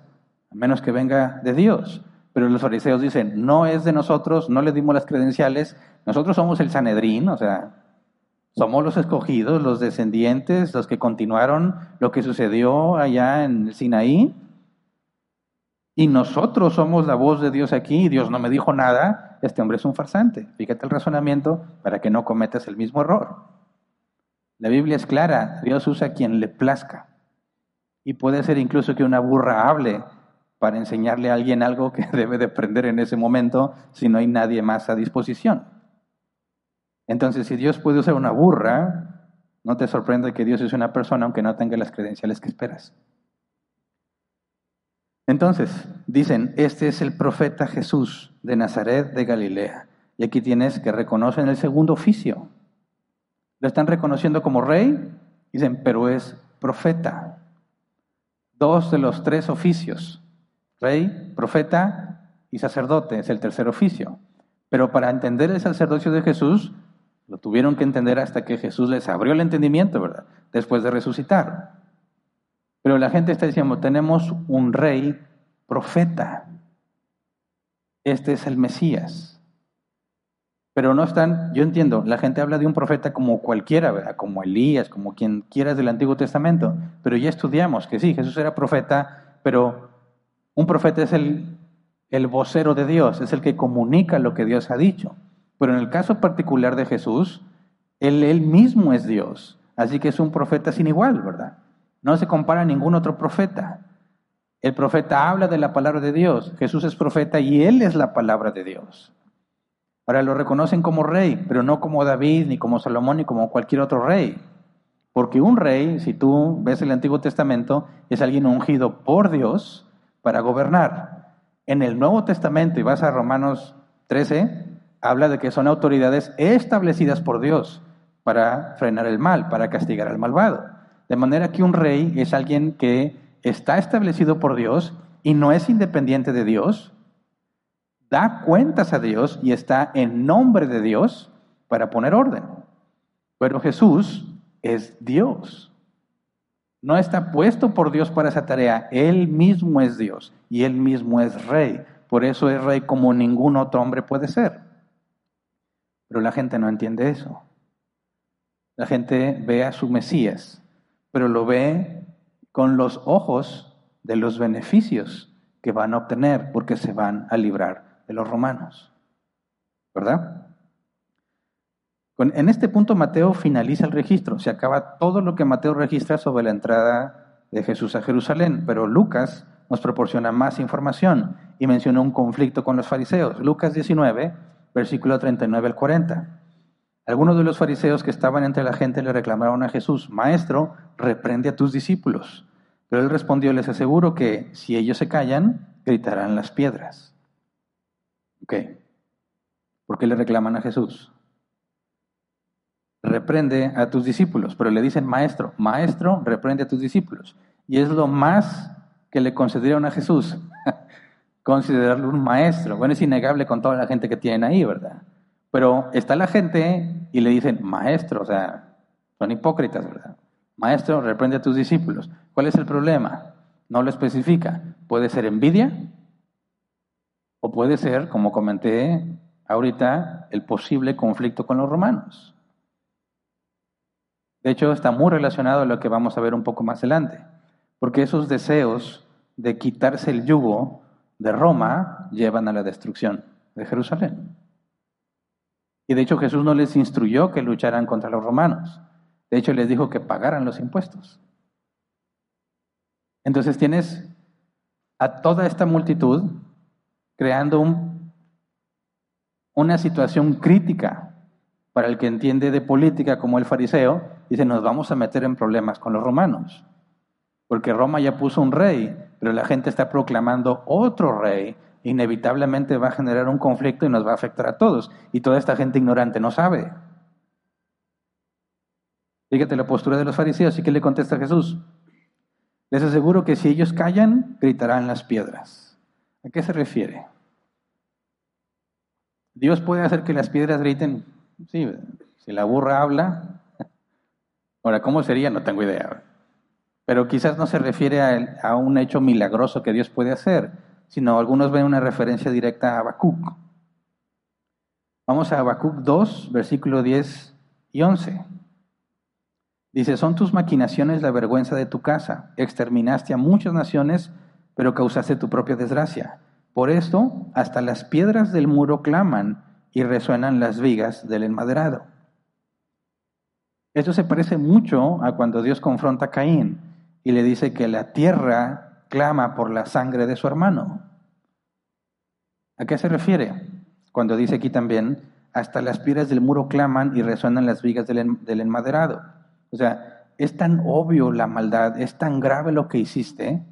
a menos que venga de Dios. Pero los fariseos dicen, no es de nosotros, no le dimos las credenciales, nosotros somos el Sanedrín, o sea, somos los escogidos, los descendientes, los que continuaron lo que sucedió allá en el Sinaí. Y nosotros somos la voz de Dios aquí, Dios no me dijo nada, este hombre es un farsante. Fíjate el razonamiento para que no cometas el mismo error. La Biblia es clara, Dios usa a quien le plazca. Y puede ser incluso que una burra hable para enseñarle a alguien algo que debe de aprender en ese momento si no hay nadie más a disposición. Entonces, si Dios puede usar una burra, no te sorprende que Dios es una persona aunque no tenga las credenciales que esperas. Entonces, dicen, este es el profeta Jesús de Nazaret de Galilea. Y aquí tienes que reconocen el segundo oficio. Lo están reconociendo como rey, dicen, pero es profeta dos de los tres oficios, rey, profeta y sacerdote, es el tercer oficio. Pero para entender el sacerdocio de Jesús, lo tuvieron que entender hasta que Jesús les abrió el entendimiento, ¿verdad? Después de resucitar. Pero la gente está diciendo, tenemos un rey profeta. Este es el Mesías. Pero no están, yo entiendo, la gente habla de un profeta como cualquiera, ¿verdad? como Elías, como quien quieras del Antiguo Testamento, pero ya estudiamos que sí, Jesús era profeta, pero un profeta es el, el vocero de Dios, es el que comunica lo que Dios ha dicho. Pero en el caso particular de Jesús, él, él mismo es Dios, así que es un profeta sin igual, ¿verdad? No se compara a ningún otro profeta. El profeta habla de la palabra de Dios, Jesús es profeta y él es la palabra de Dios. Ahora lo reconocen como rey, pero no como David, ni como Salomón, ni como cualquier otro rey. Porque un rey, si tú ves el Antiguo Testamento, es alguien ungido por Dios para gobernar. En el Nuevo Testamento, y vas a Romanos 13, habla de que son autoridades establecidas por Dios para frenar el mal, para castigar al malvado. De manera que un rey es alguien que está establecido por Dios y no es independiente de Dios, da cuentas a Dios y está en nombre de Dios para poner orden. Pero Jesús es Dios. No está puesto por Dios para esa tarea. Él mismo es Dios y él mismo es rey. Por eso es rey como ningún otro hombre puede ser. Pero la gente no entiende eso. La gente ve a su Mesías, pero lo ve con los ojos de los beneficios que van a obtener porque se van a librar de los romanos. ¿Verdad? En este punto Mateo finaliza el registro, se acaba todo lo que Mateo registra sobre la entrada de Jesús a Jerusalén, pero Lucas nos proporciona más información y menciona un conflicto con los fariseos. Lucas 19, versículo 39 al 40. Algunos de los fariseos que estaban entre la gente le reclamaron a Jesús, Maestro, reprende a tus discípulos. Pero él respondió, les aseguro que si ellos se callan, gritarán las piedras. Ok. ¿Por qué le reclaman a Jesús? Reprende a tus discípulos, pero le dicen maestro, maestro, reprende a tus discípulos. Y es lo más que le concedieron a Jesús, considerarlo un maestro. Bueno, es innegable con toda la gente que tienen ahí, ¿verdad? Pero está la gente y le dicen, maestro, o sea, son hipócritas, ¿verdad? Maestro, reprende a tus discípulos. ¿Cuál es el problema? No lo especifica. Puede ser envidia o puede ser, como comenté ahorita, el posible conflicto con los romanos. De hecho, está muy relacionado a lo que vamos a ver un poco más adelante, porque esos deseos de quitarse el yugo de Roma llevan a la destrucción de Jerusalén. Y de hecho Jesús no les instruyó que lucharan contra los romanos. De hecho les dijo que pagaran los impuestos. Entonces tienes a toda esta multitud creando un, una situación crítica para el que entiende de política como el fariseo. Dice, nos vamos a meter en problemas con los romanos. Porque Roma ya puso un rey, pero la gente está proclamando otro rey inevitablemente va a generar un conflicto y nos va a afectar a todos. Y toda esta gente ignorante no sabe. Fíjate la postura de los fariseos. ¿Y qué le contesta Jesús? Les aseguro que si ellos callan, gritarán las piedras. ¿A qué se refiere? Dios puede hacer que las piedras griten. Sí, si la burra habla. Ahora, ¿cómo sería? No tengo idea. Pero quizás no se refiere a, a un hecho milagroso que Dios puede hacer sino algunos ven una referencia directa a Habacuc. Vamos a Habacuc 2, versículo 10 y 11. Dice, son tus maquinaciones la vergüenza de tu casa. Exterminaste a muchas naciones, pero causaste tu propia desgracia. Por esto, hasta las piedras del muro claman y resuenan las vigas del enmaderado. Esto se parece mucho a cuando Dios confronta a Caín y le dice que la tierra clama por la sangre de su hermano. ¿A qué se refiere? Cuando dice aquí también, hasta las piedras del muro claman y resuenan las vigas del, enmaderado. O sea, es tan obvio la maldad, es tan grave lo que hiciste,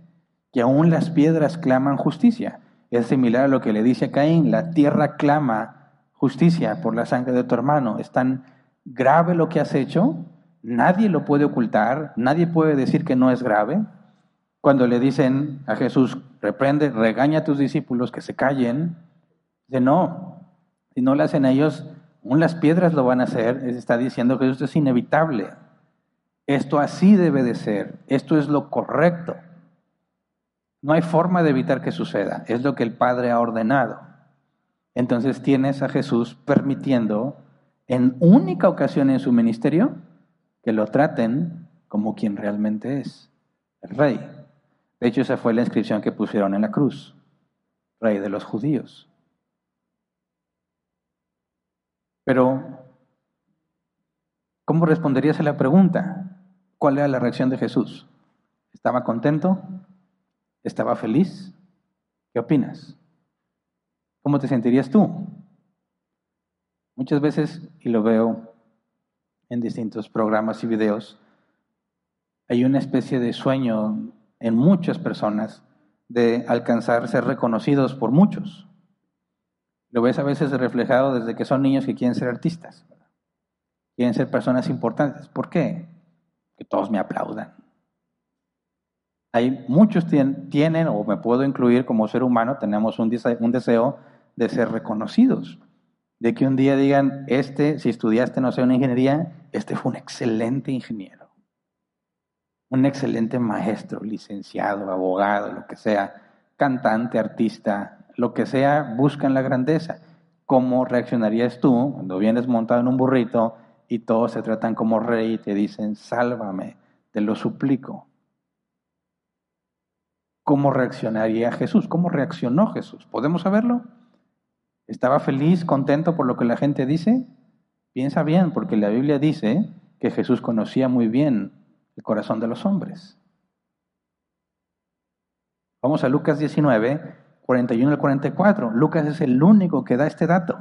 que aún las piedras claman justicia. Es similar a lo que le dice a Caín, la tierra clama justicia por la sangre de tu hermano. Es tan grave lo que has hecho, nadie lo puede ocultar, nadie puede decir que no es grave, cuando le dicen a Jesús, reprende, regaña a tus discípulos que se callen, dice, no, si no lo hacen ellos, aún las piedras lo van a hacer, está diciendo que esto es inevitable. Esto así debe de ser, esto es lo correcto. No hay forma de evitar que suceda, es lo que el Padre ha ordenado. Entonces tienes a Jesús permitiendo en única ocasión en su ministerio que lo traten como quien realmente es, el rey. De hecho, esa fue la inscripción que pusieron en la cruz, rey de los judíos. Pero, ¿cómo responderías a la pregunta? ¿Cuál era la reacción de Jesús? ¿Estaba contento? ¿Estaba feliz? ¿Qué opinas? ¿Cómo te sentirías tú? Muchas veces, y lo veo en distintos programas y videos, hay una especie de sueño en muchas personas de alcanzar ser reconocidos por muchos. Lo ves a veces reflejado desde que son niños que quieren ser artistas. quieren ser personas importantes. ¿Por qué? Que todos me aplaudan. Hay muchos tienen, tienen, o me puedo incluir como ser humano, tenemos un un deseo de ser reconocidos. De que un día digan, este, si estudiaste, no sé, una ingeniería, este fue un excelente ingeniero. Un excelente maestro, licenciado, abogado, lo que sea, cantante, artista, lo que sea, buscan la grandeza. ¿Cómo reaccionarías tú cuando vienes montado en un burrito y todos se tratan como rey y te dicen, sálvame, te lo suplico? ¿Cómo reaccionaría Jesús? ¿Cómo reaccionó Jesús? ¿Podemos saberlo? ¿Estaba feliz, contento por lo que la gente dice? Piensa bien, porque la Biblia dice que Jesús conocía muy bien el corazón de los hombres. Vamos a Lucas 19, 41 al 44. Lucas es el único que da este dato.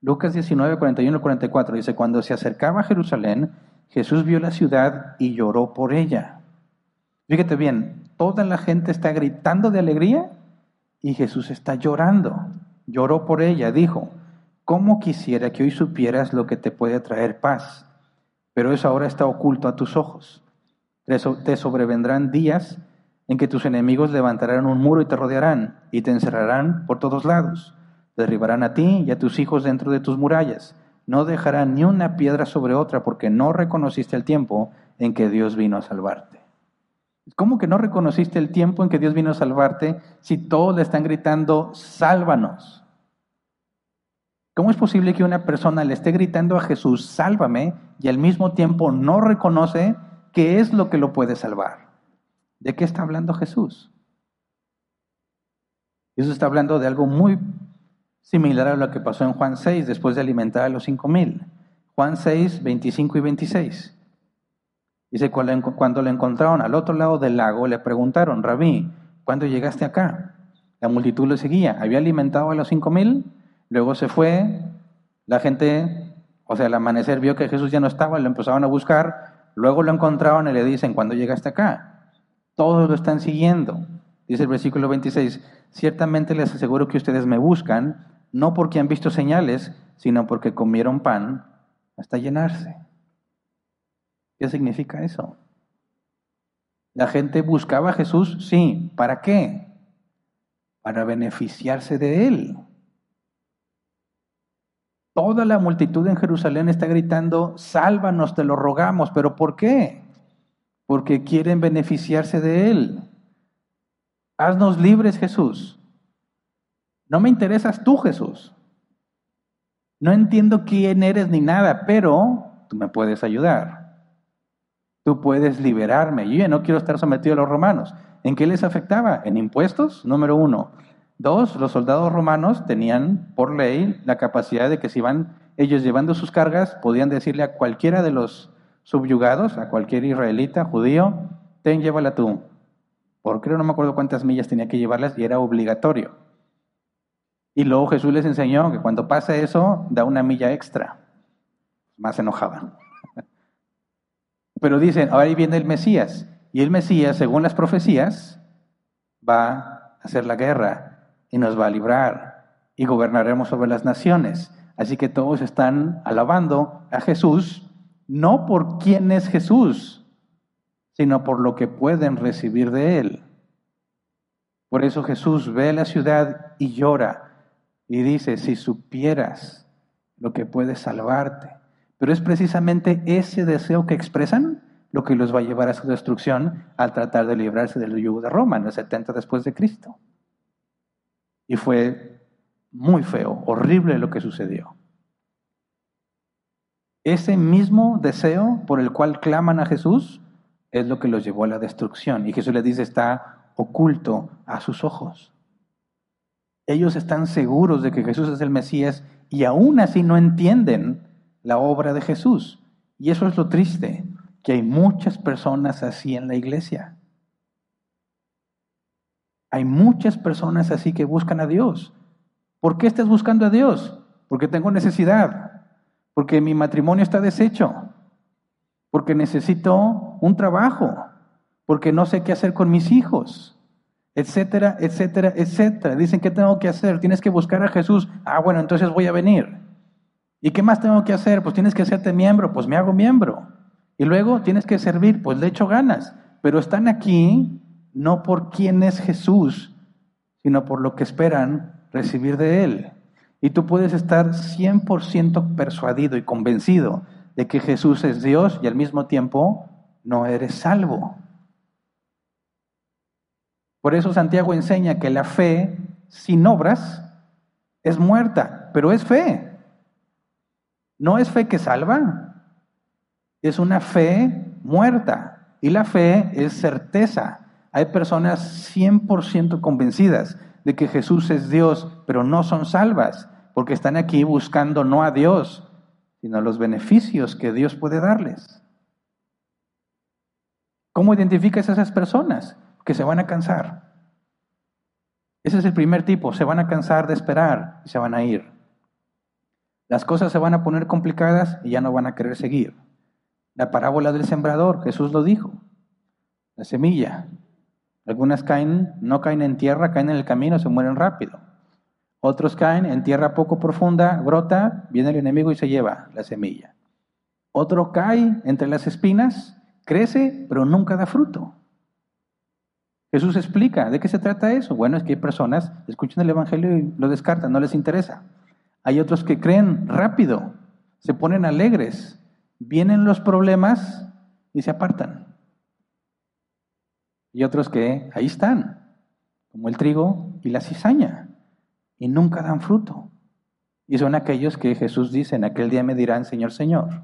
Lucas 19, 41 al 44 dice, cuando se acercaba a Jerusalén, Jesús vio la ciudad y lloró por ella. Fíjate bien, toda la gente está gritando de alegría y Jesús está llorando. Lloró por ella, dijo, ¿cómo quisiera que hoy supieras lo que te puede traer paz? Pero eso ahora está oculto a tus ojos. Te sobrevendrán días en que tus enemigos levantarán un muro y te rodearán y te encerrarán por todos lados. Derribarán a ti y a tus hijos dentro de tus murallas. No dejarán ni una piedra sobre otra porque no reconociste el tiempo en que Dios vino a salvarte. ¿Cómo que no reconociste el tiempo en que Dios vino a salvarte si todos le están gritando, sálvanos? ¿Cómo es posible que una persona le esté gritando a Jesús, sálvame, y al mismo tiempo no reconoce qué es lo que lo puede salvar? ¿De qué está hablando Jesús? Jesús está hablando de algo muy similar a lo que pasó en Juan 6 después de alimentar a los cinco mil. Juan 6, 25 y 26. Dice, cuando lo encontraron al otro lado del lago, le preguntaron, Rabí, ¿cuándo llegaste acá? La multitud lo seguía. ¿Había alimentado a los cinco mil? Luego se fue. La gente, o sea, al amanecer vio que Jesús ya no estaba, lo empezaron a buscar. Luego lo encontraron y le dicen, ¿cuándo llegaste acá? Todos lo están siguiendo. Dice el versículo 26, ciertamente les aseguro que ustedes me buscan, no porque han visto señales, sino porque comieron pan hasta llenarse. ¿Qué significa eso? La gente buscaba a Jesús, sí, ¿para qué? Para beneficiarse de él. Toda la multitud en Jerusalén está gritando, sálvanos, te lo rogamos, pero ¿por qué? porque quieren beneficiarse de Él. Haznos libres, Jesús. No me interesas tú, Jesús. No entiendo quién eres ni nada, pero tú me puedes ayudar. Tú puedes liberarme. Yo ya no quiero estar sometido a los romanos. ¿En qué les afectaba? En impuestos, número uno. Dos, los soldados romanos tenían por ley la capacidad de que si iban ellos llevando sus cargas, podían decirle a cualquiera de los subyugados a cualquier israelita, judío, ten, llévala tú. Por creo no me acuerdo cuántas millas tenía que llevarlas y era obligatorio. Y luego Jesús les enseñó que cuando pasa eso, da una milla extra. Más enojaban. Pero dicen, ahora ahí viene el Mesías. Y el Mesías, según las profecías, va a hacer la guerra y nos va a librar y gobernaremos sobre las naciones. Así que todos están alabando a Jesús no por quién es Jesús, sino por lo que pueden recibir de Él. Por eso Jesús ve la ciudad y llora y dice, si supieras lo que puede salvarte. Pero es precisamente ese deseo que expresan lo que los va a llevar a su destrucción al tratar de librarse del yugo de Roma en el 70 después de Cristo. Y fue muy feo, horrible lo que sucedió. Ese mismo deseo por el cual claman a Jesús es lo que los llevó a la destrucción. Y Jesús les dice, está oculto a sus ojos. Ellos están seguros de que Jesús es el Mesías y aún así no entienden la obra de Jesús. Y eso es lo triste, que hay muchas personas así en la iglesia. Hay muchas personas así que buscan a Dios. ¿Por qué estás buscando a Dios? Porque tengo necesidad porque mi matrimonio está deshecho, porque necesito un trabajo, porque no sé qué hacer con mis hijos, etcétera, etcétera, etcétera. Dicen, ¿qué tengo que hacer? Tienes que buscar a Jesús. Ah, bueno, entonces voy a venir. ¿Y qué más tengo que hacer? Pues tienes que hacerte miembro, pues me hago miembro. Y luego tienes que servir, pues le echo ganas. Pero están aquí no por quién es Jesús, sino por lo que esperan recibir de Él. Y tú puedes estar 100% persuadido y convencido de que Jesús es Dios y al mismo tiempo no eres salvo. Por eso Santiago enseña que la fe sin obras es muerta, pero es fe. No es fe que salva, es una fe muerta. Y la fe es certeza. Hay personas 100% convencidas de que Jesús es Dios, pero no son salvas, porque están aquí buscando no a Dios, sino los beneficios que Dios puede darles. ¿Cómo identificas a esas personas? Que se van a cansar. Ese es el primer tipo, se van a cansar de esperar y se van a ir. Las cosas se van a poner complicadas y ya no van a querer seguir. La parábola del sembrador, Jesús lo dijo. La semilla. Algunas caen, no caen en tierra, caen en el camino, se mueren rápido. Otros caen en tierra poco profunda, brota, viene el enemigo y se lleva la semilla. Otro cae entre las espinas, crece, pero nunca da fruto. Jesús explica, ¿de qué se trata eso? Bueno, es que hay personas, escuchan el Evangelio y lo descartan, no les interesa. Hay otros que creen rápido, se ponen alegres, vienen los problemas y se apartan. Y otros que ahí están, como el trigo y la cizaña y nunca dan fruto. Y son aquellos que Jesús dice, en aquel día me dirán, Señor, Señor.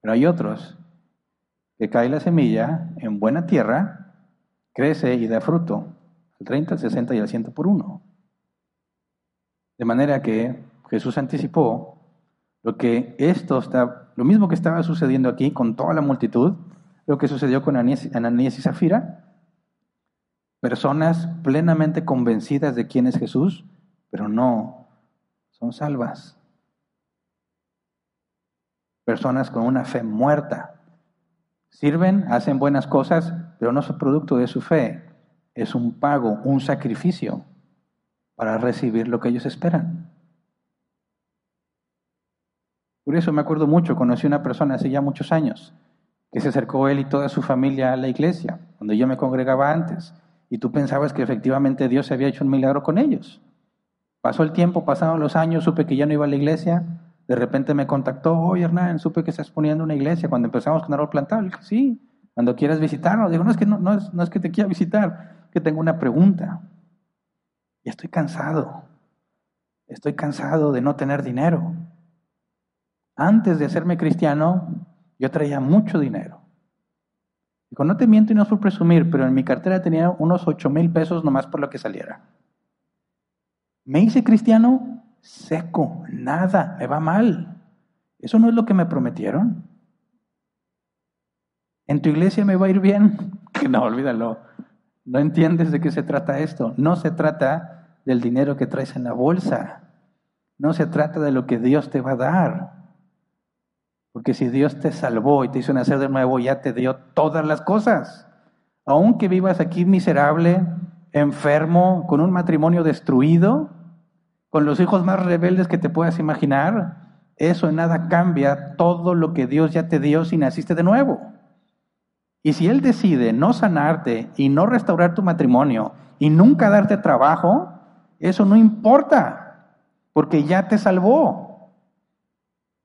Pero hay otros que cae la semilla en buena tierra, crece y da fruto, al 30, al 60 y al 100 por uno. De manera que Jesús anticipó lo que esto está, lo mismo que estaba sucediendo aquí con toda la multitud, lo que sucedió con Ananías y Zafira, Personas plenamente convencidas de quién es Jesús, pero no son salvas. Personas con una fe muerta. Sirven, hacen buenas cosas, pero no es producto de su fe. Es un pago, un sacrificio para recibir lo que ellos esperan. Por eso me acuerdo mucho, conocí una persona hace ya muchos años, que se acercó él y toda su familia a la iglesia, donde yo me congregaba antes y tú pensabas que efectivamente Dios había hecho un milagro con ellos. Pasó el tiempo, pasaron los años, supe que ya no iba a la iglesia, de repente me contactó, oye Hernán, supe que estás poniendo una iglesia cuando empezamos con árbol plantado. Dije, sí, cuando quieras visitarnos. Digo, no es que, no, es, no es que te quiera visitar, que tengo una pregunta. Y estoy cansado, estoy cansado de no tener dinero. Antes de hacerme cristiano, yo traía mucho dinero. Dijo, no te miento y no es por presumir, pero en mi cartera tenía unos 8 mil pesos nomás por lo que saliera. Me hice cristiano seco, nada, me va mal. Eso no es lo que me prometieron. En tu iglesia me va a ir bien. Que no, olvídalo. No entiendes de qué se trata esto. No se trata del dinero que traes en la bolsa. No se trata de lo que Dios te va a dar. Porque si Dios te salvó y te hizo nacer de nuevo, ya te dio todas las cosas. Aunque vivas aquí miserable, enfermo, con un matrimonio destruido, con los hijos más rebeldes que te puedas imaginar, eso en nada cambia todo lo que Dios ya te dio si naciste de nuevo. Y si Él decide no sanarte y no restaurar tu matrimonio y nunca darte trabajo, eso no importa, porque ya te salvó.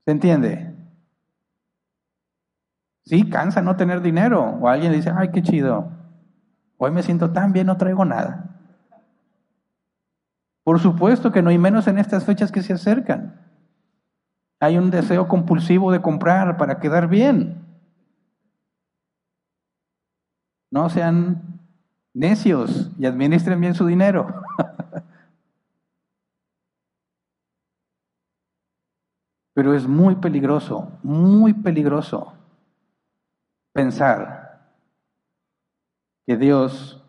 ¿Se entiende? Sí, cansa no tener dinero. O alguien dice, ay, qué chido. Hoy me siento tan bien, no traigo nada. Por supuesto que no, hay menos en estas fechas que se acercan. Hay un deseo compulsivo de comprar para quedar bien. No sean necios y administren bien su dinero. Pero es muy peligroso, muy peligroso pensar que Dios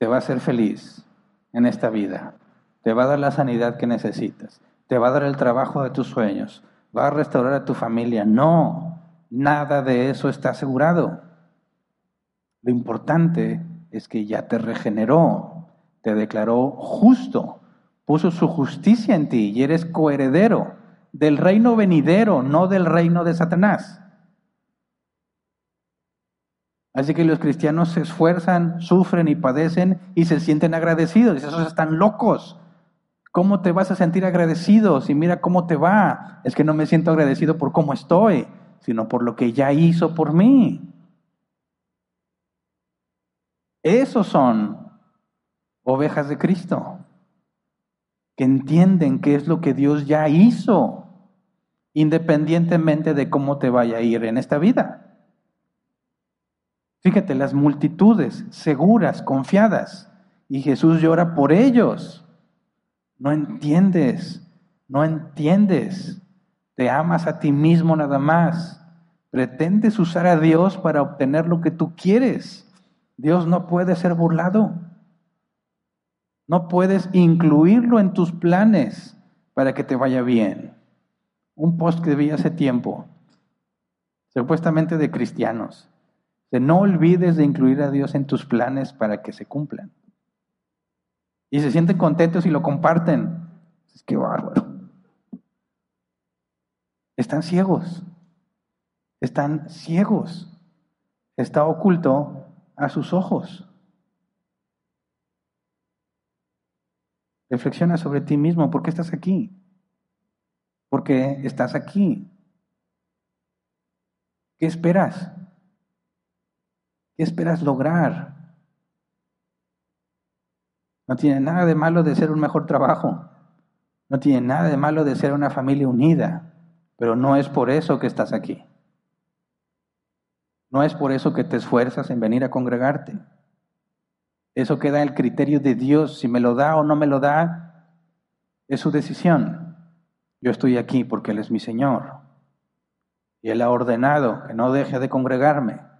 te va a hacer feliz en esta vida, te va a dar la sanidad que necesitas, te va a dar el trabajo de tus sueños, va a restaurar a tu familia. No, nada de eso está asegurado. Lo importante es que ya te regeneró, te declaró justo, puso su justicia en ti y eres coheredero del reino venidero, no del reino de Satanás. Así que los cristianos se esfuerzan, sufren y padecen y se sienten agradecidos. Esos están locos. ¿Cómo te vas a sentir agradecido si mira cómo te va? Es que no me siento agradecido por cómo estoy, sino por lo que ya hizo por mí. Esos son ovejas de Cristo, que entienden qué es lo que Dios ya hizo, independientemente de cómo te vaya a ir en esta vida. Fíjate, las multitudes seguras, confiadas, y Jesús llora por ellos. No entiendes, no entiendes. Te amas a ti mismo nada más. Pretendes usar a Dios para obtener lo que tú quieres. Dios no puede ser burlado. No puedes incluirlo en tus planes para que te vaya bien. Un post que vi hace tiempo, supuestamente de cristianos. No olvides de incluir a Dios en tus planes para que se cumplan. Y se sienten contentos y lo comparten. Es que bárbaro. Están ciegos. Están ciegos. Está oculto a sus ojos. Reflexiona sobre ti mismo. ¿Por qué estás aquí? ¿Por qué estás aquí? ¿Qué esperas? ¿Qué esperas lograr? No tiene nada de malo de ser un mejor trabajo. No tiene nada de malo de ser una familia unida. Pero no es por eso que estás aquí. No es por eso que te esfuerzas en venir a congregarte. Eso queda el criterio de Dios. Si me lo da o no me lo da, es su decisión. Yo estoy aquí porque Él es mi Señor. Y Él ha ordenado que no deje de congregarme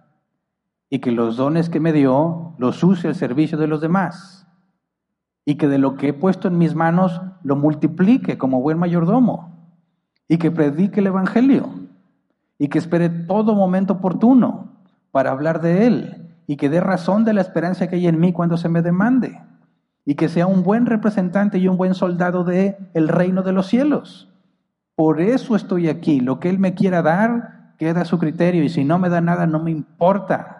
y que los dones que me dio los use al servicio de los demás y que de lo que he puesto en mis manos lo multiplique como buen mayordomo y que predique el Evangelio y que espere todo momento oportuno para hablar de él y que dé razón de la esperanza que hay en mí cuando se me demande y que sea un buen representante y un buen soldado de el reino de los cielos. Por eso estoy aquí. Lo que él me quiera dar queda a su criterio y si no me da nada no me importa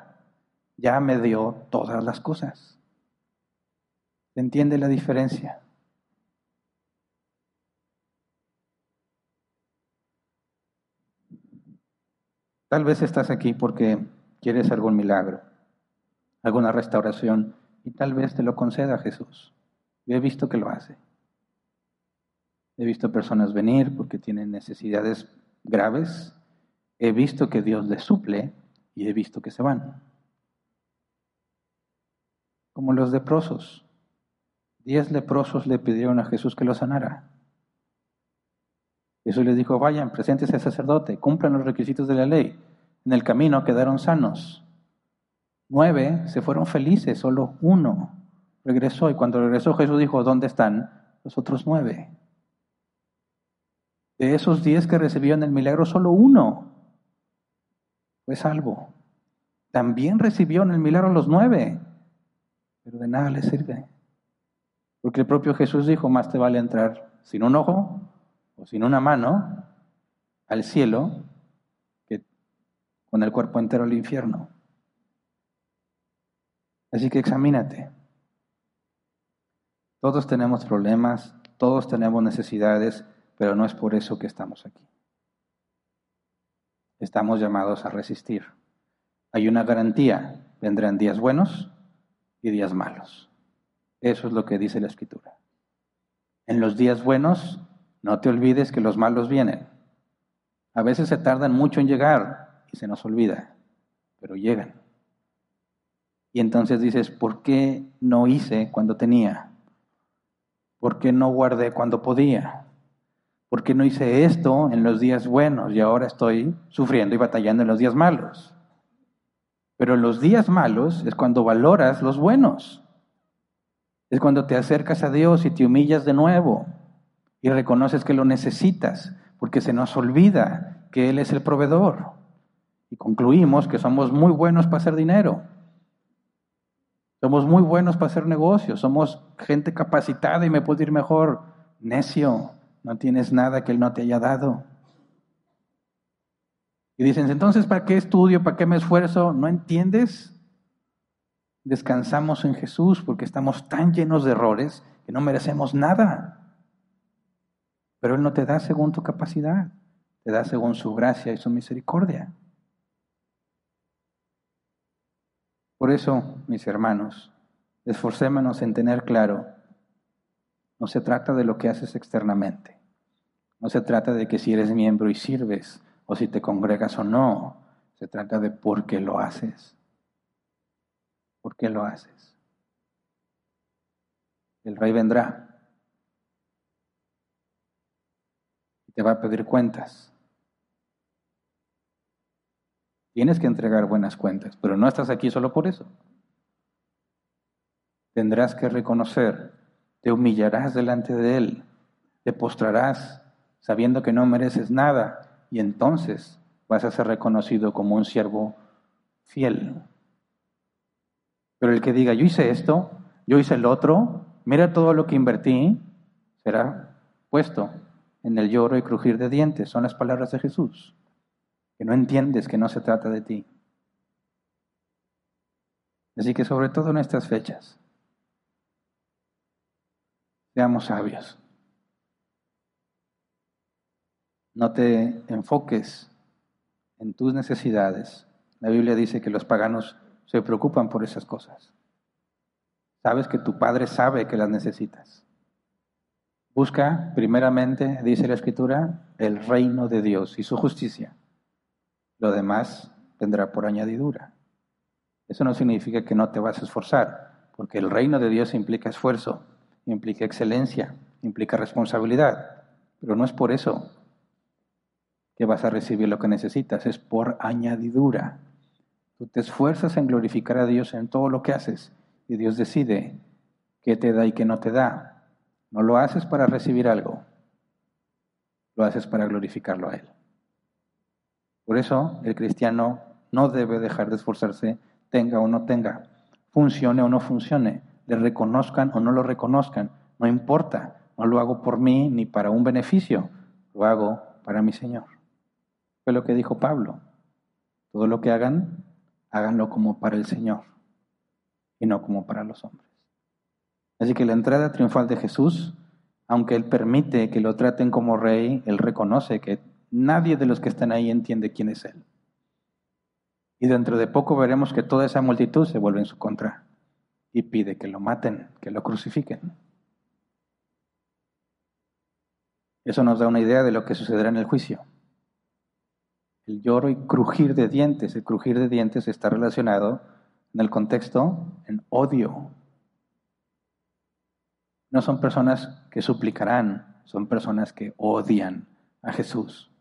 ya me dio todas las cosas. ¿Entiende la diferencia? Tal vez estás aquí porque quieres algún milagro, alguna restauración, y tal vez te lo conceda Jesús. Yo he visto que lo hace. He visto personas venir porque tienen necesidades graves. He visto que Dios les suple y he visto que se van como los leprosos. Diez leprosos le pidieron a Jesús que lo sanara. Jesús les dijo, vayan, preséntese al sacerdote, cumplan los requisitos de la ley. En el camino quedaron sanos. Nueve se fueron felices, solo uno regresó. Y cuando regresó Jesús dijo, ¿dónde están los otros nueve? De esos diez que recibieron el milagro, solo uno fue salvo. También recibieron el milagro los nueve pero de nada le sirve. Porque el propio Jesús dijo, más te vale entrar sin un ojo o sin una mano al cielo que con el cuerpo entero al infierno. Así que examínate. Todos tenemos problemas, todos tenemos necesidades, pero no es por eso que estamos aquí. Estamos llamados a resistir. Hay una garantía, vendrán días buenos y días malos. Eso es lo que dice la escritura. En los días buenos, no te olvides que los malos vienen. A veces se tardan mucho en llegar y se nos olvida, pero llegan. Y entonces dices, ¿por qué no hice cuando tenía? ¿Por qué no guardé cuando podía? ¿Por qué no hice esto en los días buenos y ahora estoy sufriendo y batallando en los días malos? Pero los días malos es cuando valoras los buenos. Es cuando te acercas a Dios y te humillas de nuevo y reconoces que lo necesitas, porque se nos olvida que Él es el proveedor. Y concluimos que somos muy buenos para hacer dinero. Somos muy buenos para hacer negocios, somos gente capacitada y me puedo ir mejor. Necio, no tienes nada que Él no te haya dado. Y dicen, entonces, ¿para qué estudio? ¿Para qué me esfuerzo? ¿No entiendes? Descansamos en Jesús porque estamos tan llenos de errores que no merecemos nada. Pero Él no te da según tu capacidad, te da según su gracia y su misericordia. Por eso, mis hermanos, esforcémonos en tener claro, no se trata de lo que haces externamente, no se trata de que si eres miembro y sirves, si te congregas o no, se trata de por qué lo haces. ¿Por qué lo haces? El rey vendrá y te va a pedir cuentas. Tienes que entregar buenas cuentas, pero no estás aquí solo por eso. Tendrás que reconocer, te humillarás delante de Él, te postrarás sabiendo que no mereces nada y entonces vas a ser reconocido como un siervo fiel. Pero el que diga, yo hice esto, yo hice el otro, mira todo lo que invertí, será puesto en el lloro y crujir de dientes. Son las palabras de Jesús que no entiendes que no se trata de ti. Así que sobre todo en estas fechas, seamos sabios. No te enfoques en tus necesidades. La Biblia dice que los paganos se preocupan por esas cosas. Sabes que tu Padre sabe que las necesitas. Busca primeramente, dice la Escritura, el reino de Dios y su justicia lo demás vendrá por añadidura. Eso no significa que no te vas a esforzar, porque el reino de Dios implica esfuerzo, implica excelencia, implica responsabilidad, pero no es por eso que vas a recibir lo que necesitas, es por añadidura. Tú te esfuerzas en glorificar a Dios en todo lo que haces y Dios decide qué te da y qué no te da. No lo haces para recibir algo, lo haces para glorificarlo a Él. Por eso el cristiano no debe dejar de esforzarse, tenga o no tenga, funcione o no funcione, le reconozcan o no lo reconozcan, no importa, no lo hago por mí ni para un beneficio, lo hago para mi Señor. Fue lo que dijo Pablo. Todo lo que hagan, háganlo como para el Señor y no como para los hombres. Así que la entrada triunfal de Jesús, aunque Él permite que lo traten como rey, Él reconoce que Nadie de los que están ahí entiende quién es Él. Y dentro de poco veremos que toda esa multitud se vuelve en su contra y pide que lo maten, que lo crucifiquen. Eso nos da una idea de lo que sucederá en el juicio. El lloro y crujir de dientes, el crujir de dientes está relacionado en el contexto en odio. No son personas que suplicarán, son personas que odian a Jesús.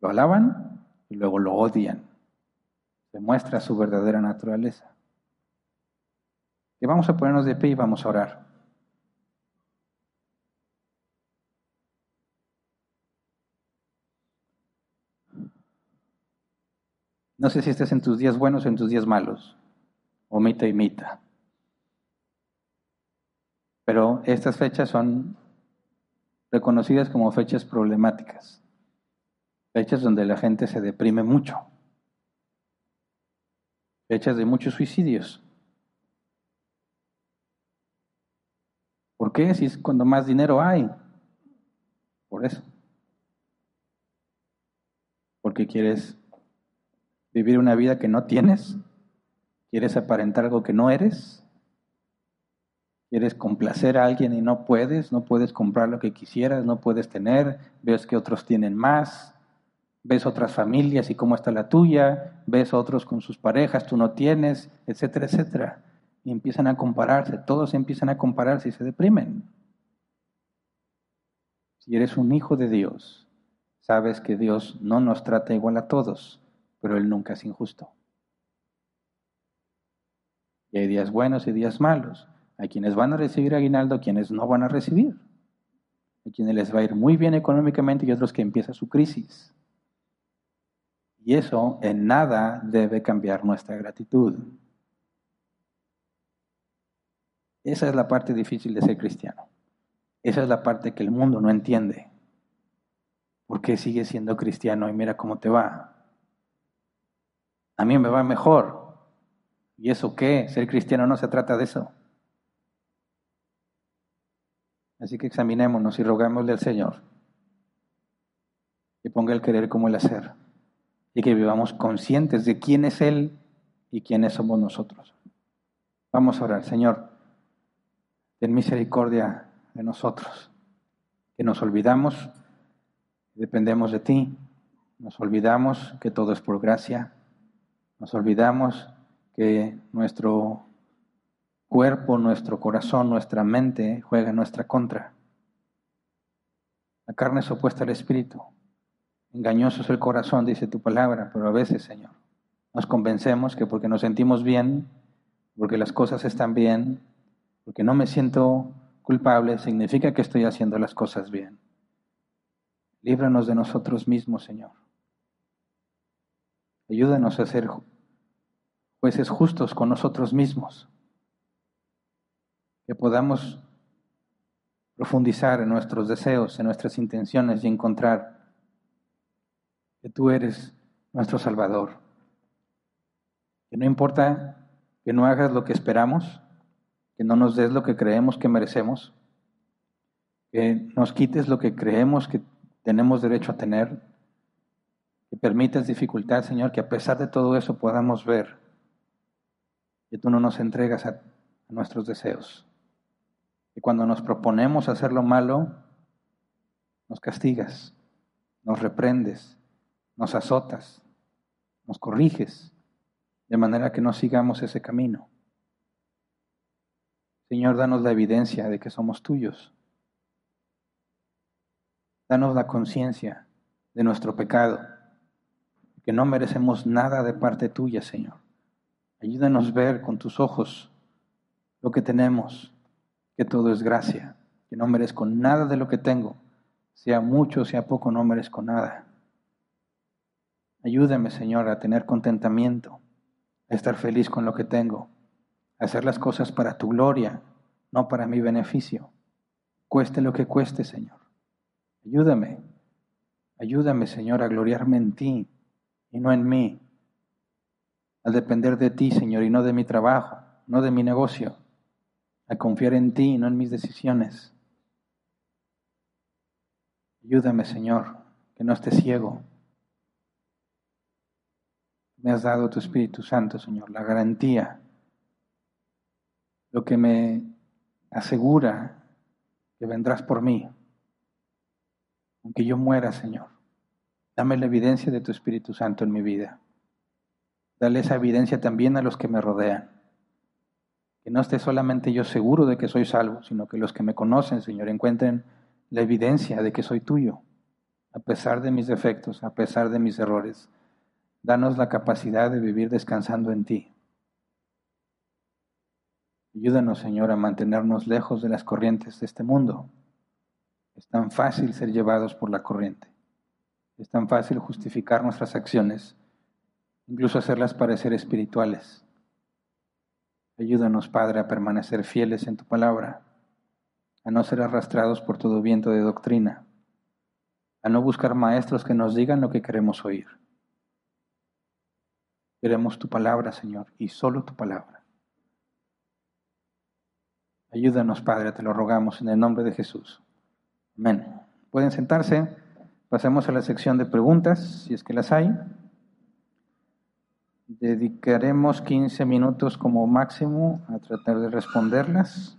Lo alaban y luego lo odian. Demuestra su verdadera naturaleza. Y vamos a ponernos de pie y vamos a orar. No sé si estés en tus días buenos o en tus días malos, o mita y mita. Pero estas fechas son reconocidas como fechas problemáticas fechas donde la gente se deprime mucho, fechas de muchos suicidios. ¿Por qué? Si es cuando más dinero hay. Por eso. Porque quieres vivir una vida que no tienes, quieres aparentar algo que no eres, quieres complacer a alguien y no puedes, no puedes comprar lo que quisieras, no puedes tener, ves que otros tienen más, ves otras familias y cómo está la tuya, ves otros con sus parejas, tú no tienes, etcétera, etcétera. Y empiezan a compararse, todos empiezan a compararse y se deprimen. Si eres un hijo de Dios, sabes que Dios no nos trata igual a todos, pero Él nunca es injusto. Y hay días buenos y días malos. Hay quienes van a recibir aguinaldo, quienes no van a recibir. Hay quienes les va a ir muy bien económicamente y otros que empieza su crisis. Y eso en nada debe cambiar nuestra gratitud. Esa es la parte difícil de ser cristiano. Esa es la parte que el mundo no entiende. ¿Por qué sigues siendo cristiano y mira cómo te va? A mí me va mejor. ¿Y eso qué? Ser cristiano no se trata de eso. Así que examinémonos y rogámosle al Señor que ponga el querer como el hacer y que vivamos conscientes de quién es Él y quiénes somos nosotros. Vamos a orar, Señor, ten misericordia de nosotros, que nos olvidamos, dependemos de ti, nos olvidamos que todo es por gracia, nos olvidamos que nuestro cuerpo, nuestro corazón, nuestra mente juega en nuestra contra. La carne es opuesta al espíritu. Engañoso es el corazón, dice tu palabra, pero a veces, Señor, nos convencemos que porque nos sentimos bien, porque las cosas están bien, porque no me siento culpable, significa que estoy haciendo las cosas bien. Líbranos de nosotros mismos, Señor. Ayúdanos a ser jueces justos con nosotros mismos. Que podamos profundizar en nuestros deseos, en nuestras intenciones y encontrar que tú eres nuestro Salvador. Que no importa que no hagas lo que esperamos, que no nos des lo que creemos que merecemos, que nos quites lo que creemos que tenemos derecho a tener, que permitas dificultad, Señor, que a pesar de todo eso podamos ver que tú no nos entregas a, nuestros deseos. Y cuando nos proponemos hacer lo malo, nos castigas, nos reprendes, nos azotas, nos corriges, de manera que no sigamos ese camino. Señor, danos la evidencia de que somos tuyos. Danos la conciencia de nuestro pecado, que no merecemos nada de parte tuya, Señor. Ayúdanos a ver con tus ojos lo que tenemos, que todo es gracia, que no merezco nada de lo que tengo, sea mucho, sea poco, no merezco nada. Ayúdame, Señor, a tener contentamiento, a estar feliz con lo que tengo, a hacer las cosas para tu gloria, no para mi beneficio. Cueste lo que cueste, Señor. Ayúdame, ayúdame, Señor, a gloriarme en ti y no en mí, a depender de ti, Señor, y no de mi trabajo, no de mi negocio, a confiar en ti y no en mis decisiones. Ayúdame, Señor, que no esté ciego me has dado tu Espíritu Santo, Señor, la garantía, lo que me asegura que vendrás por mí, aunque yo muera, Señor. Dame la evidencia de tu Espíritu Santo en mi vida. Dale esa evidencia también a los que me rodean. Que no esté solamente yo seguro de que soy salvo, sino que los que me conocen, Señor, encuentren la evidencia de que soy tuyo, a pesar de mis defectos, a pesar de mis errores Danos la capacidad de vivir descansando en ti. Ayúdanos, Señor, a mantenernos lejos de las corrientes de este mundo. Es tan fácil ser llevados por la corriente. Es tan fácil justificar nuestras acciones, incluso hacerlas parecer espirituales. Ayúdanos, Padre, a permanecer fieles en tu palabra, a no ser arrastrados por todo viento de doctrina, a no buscar maestros que nos digan lo que queremos oír Queremos tu palabra, Señor, y solo tu palabra. Ayúdanos, Padre, te lo rogamos en el nombre de Jesús. Amén. Pueden sentarse. Pasemos a la sección de preguntas, si es que las hay. Dedicaremos 15 minutos como máximo a tratar de responderlas.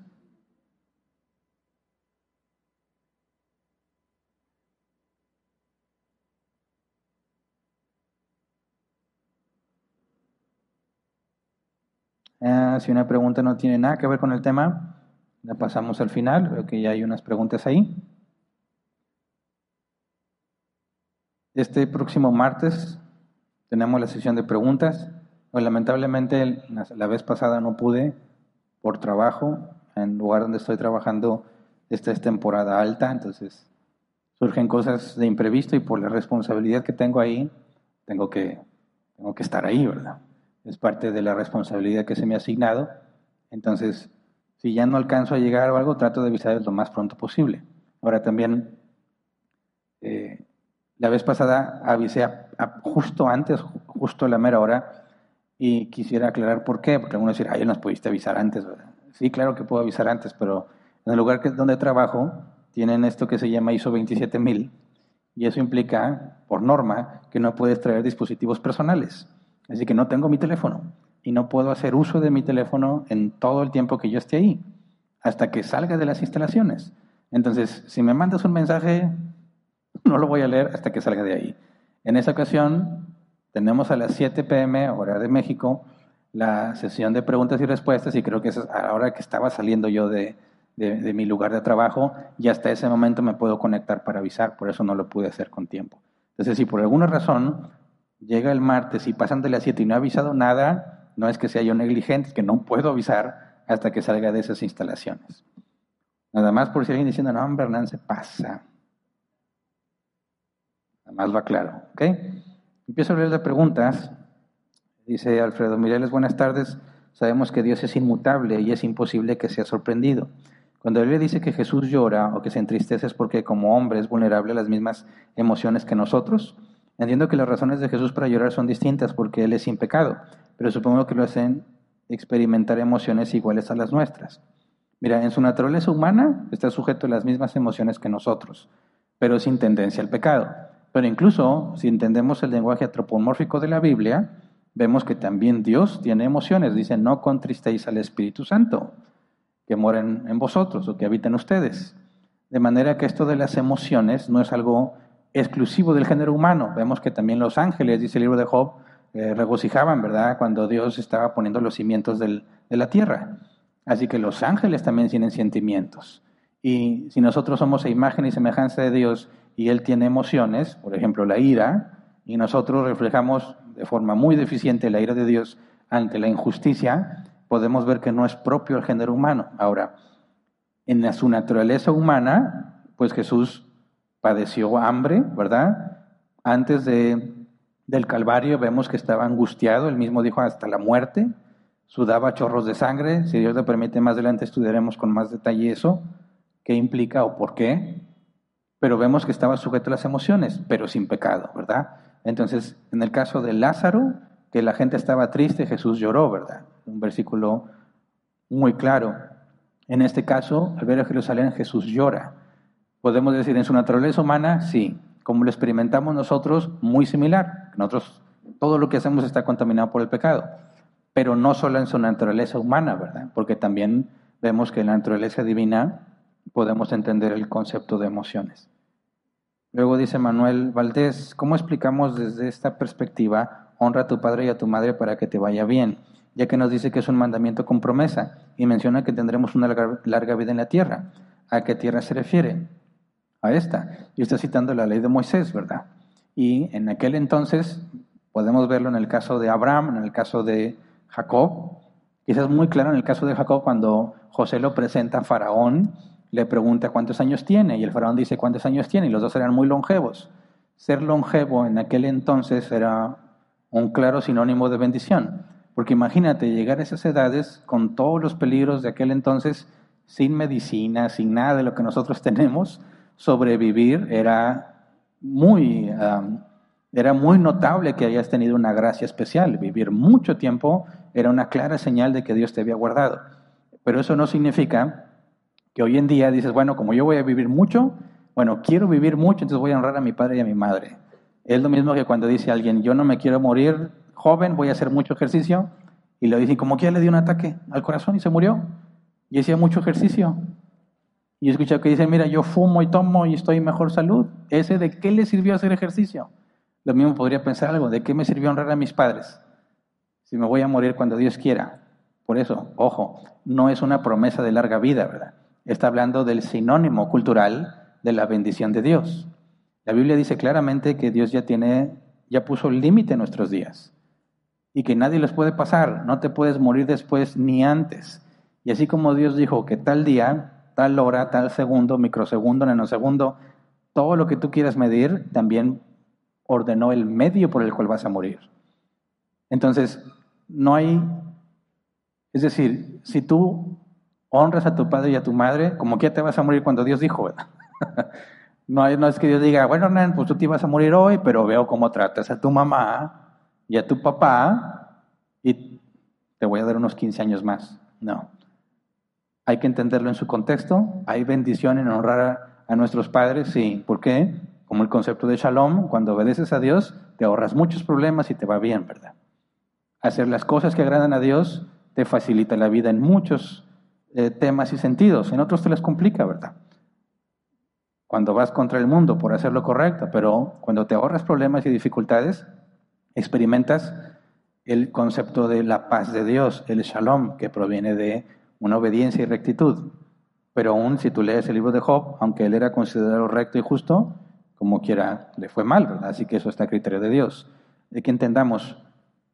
Ah, si una pregunta no tiene nada que ver con el tema, la pasamos al final. Veo que ya hay unas preguntas ahí. Este próximo martes tenemos la sesión de preguntas. Pues, lamentablemente la vez pasada no pude por trabajo. En el lugar donde estoy trabajando, esta es temporada alta, entonces surgen cosas de imprevisto y por la responsabilidad que tengo ahí, tengo que, tengo que estar ahí, ¿verdad? es parte de la responsabilidad que se me ha asignado. Entonces, Si ya no alcanzo a llegar o algo, trato de avisar lo más pronto posible. Ahora también, eh, la vez pasada avisé justo antes, justo a la mera hora, y quisiera aclarar por qué, porque algunos dirán, ay, nos pudiste avisar antes, ¿verdad? Sí, claro que puedo avisar antes, pero en el lugar que, donde trabajo tienen esto que se llama ISO 27000 y eso implica, por norma, que no puedes traer dispositivos personales. Así que no tengo mi teléfono y no puedo hacer uso de mi teléfono en todo el tiempo que yo esté ahí, hasta que salga de las instalaciones. Entonces, si me mandas un mensaje, no lo voy a leer hasta que salga de ahí. En esa ocasión, tenemos a las 7 pm, hora de México, la sesión de preguntas y respuestas y creo que es ahora que estaba saliendo yo de, de, mi lugar de trabajo y hasta ese momento me puedo conectar para avisar, por eso no lo pude hacer con tiempo. Entonces, si por alguna razón llega el martes y pasan de las 7 y no he avisado nada, no es que sea yo negligente, es que no puedo avisar hasta que salga de esas instalaciones. Nada más por si alguien diciendo, no, hombre, Hernán, se pasa. Nada más va claro, ¿ok? Empiezo a leer de preguntas. Dice Alfredo Mireles, buenas tardes. Sabemos que Dios es inmutable y es imposible que sea sorprendido. Cuando él le dice que Jesús llora o que se entristece es porque como hombre es vulnerable a las mismas emociones que nosotros. Entiendo que las razones de Jesús para llorar son distintas porque Él es sin pecado, pero supongo que lo hacen experimentar emociones iguales a las nuestras. Mira, en su naturaleza humana está sujeto a las mismas emociones que nosotros, pero sin tendencia al pecado. Pero incluso si entendemos el lenguaje antropomórfico de la Biblia, vemos que también Dios tiene emociones. Dice, no contristéis al Espíritu Santo, que moren en vosotros o que habiten ustedes. De manera que esto de las emociones no es algo exclusivo del género humano. Vemos que también los ángeles, dice el libro de Job, eh, regocijaban, ¿verdad?, cuando Dios estaba poniendo los cimientos de la tierra. Así que los ángeles también tienen sentimientos. Y si nosotros somos a imagen y semejanza de Dios y Él tiene emociones, por ejemplo la ira, y nosotros reflejamos de forma muy deficiente la ira de Dios ante la injusticia, podemos ver que no es propio el género humano. Ahora, en su naturaleza humana, pues Jesús padeció hambre, ¿verdad? Antes de, del Calvario vemos que estaba angustiado, él mismo dijo hasta la muerte, sudaba chorros de sangre, si Dios le permite más adelante estudiaremos con más detalle eso, qué implica o por qué, pero vemos que estaba sujeto a las emociones, pero sin pecado, ¿verdad? Entonces, en el caso de Lázaro, que la gente estaba triste, Jesús lloró, ¿verdad? Un versículo muy claro. En este caso, al ver a Jerusalén, Jesús llora. Podemos decir, en su naturaleza humana, sí. Como lo experimentamos nosotros, muy similar. Nosotros, todo lo que hacemos está contaminado por el pecado. Pero no solo en su naturaleza humana, ¿verdad? Porque también vemos que en la naturaleza divina podemos entender el concepto de emociones. Luego dice Manuel Valdés, ¿cómo explicamos desde esta perspectiva honra a tu padre y a tu madre para que te vaya bien? Ya que nos dice que es un mandamiento con promesa y menciona que tendremos una larga, vida en la tierra. ¿A qué tierra se refiere? A esta. Y está citando la ley de Moisés, ¿verdad? Y en aquel entonces, podemos verlo en el caso de Abraham, en el caso de Jacob. Quizás muy claro en el caso de Jacob cuando José lo presenta a Faraón le pregunta cuántos años tiene y el faraón dice cuántos años tiene y los dos eran muy longevos. Ser longevo en aquel entonces era un claro sinónimo de bendición, porque imagínate llegar a esas edades con todos los peligros de aquel entonces, sin medicina, sin nada de lo que nosotros tenemos, sobrevivir era muy, era muy notable que hayas tenido una gracia especial. Vivir mucho tiempo era una clara señal de que Dios te había guardado. Pero eso no significa que hoy en día dices, bueno, como yo voy a vivir mucho, bueno, quiero vivir mucho, entonces voy a honrar a mi padre y a mi madre. Es lo mismo que cuando dice alguien, yo no me quiero morir joven, voy a hacer mucho ejercicio, y le dicen, como que ya le dio un ataque al corazón y se murió, y hacía mucho ejercicio. Y escucha que dice, mira, yo fumo y tomo y estoy en mejor salud. ¿Ese de qué le sirvió hacer ejercicio? Lo mismo podría pensar algo, ¿de qué me sirvió honrar a mis padres? Si me voy a morir cuando Dios quiera. Por eso, ojo, no es una promesa de larga vida, ¿verdad? Está hablando del sinónimo cultural de la bendición de Dios. La Biblia dice claramente que Dios ya tiene, ya puso límite en nuestros días y que nadie los puede pasar, no te puedes morir después ni antes. Y así como Dios dijo que tal día, tal hora, tal segundo, microsegundo, nanosegundo, todo lo que tú quieras medir, también ordenó el medio por el cual vas a morir. Entonces, no hay, es decir, si tú honras a tu padre y a tu madre, como que ya te vas a morir cuando Dios dijo, ¿verdad? no, no es que Dios diga, bueno, Hernán, pues tú te ibas a morir hoy, pero veo cómo tratas a tu mamá y a tu papá y te voy a dar unos 15 años más. No. Hay que entenderlo en su contexto. Hay bendición en honrar a, nuestros padres, sí. ¿Por qué? Como el concepto de shalom, cuando obedeces a Dios, te ahorras muchos problemas y te va bien, ¿verdad? Hacer las cosas que agradan a Dios te facilita la vida en muchos eh, temas y sentidos. En otros te las complica, ¿verdad? Cuando vas contra el mundo por hacer lo correcto, pero cuando te ahorras problemas y dificultades, experimentas el concepto de la paz de Dios, el shalom, que proviene de una obediencia y rectitud. Pero aún si tú lees el libro de Job, aunque él era considerado recto y justo, como quiera, le fue mal, ¿verdad? Así que eso está a criterio de Dios. De que entendamos,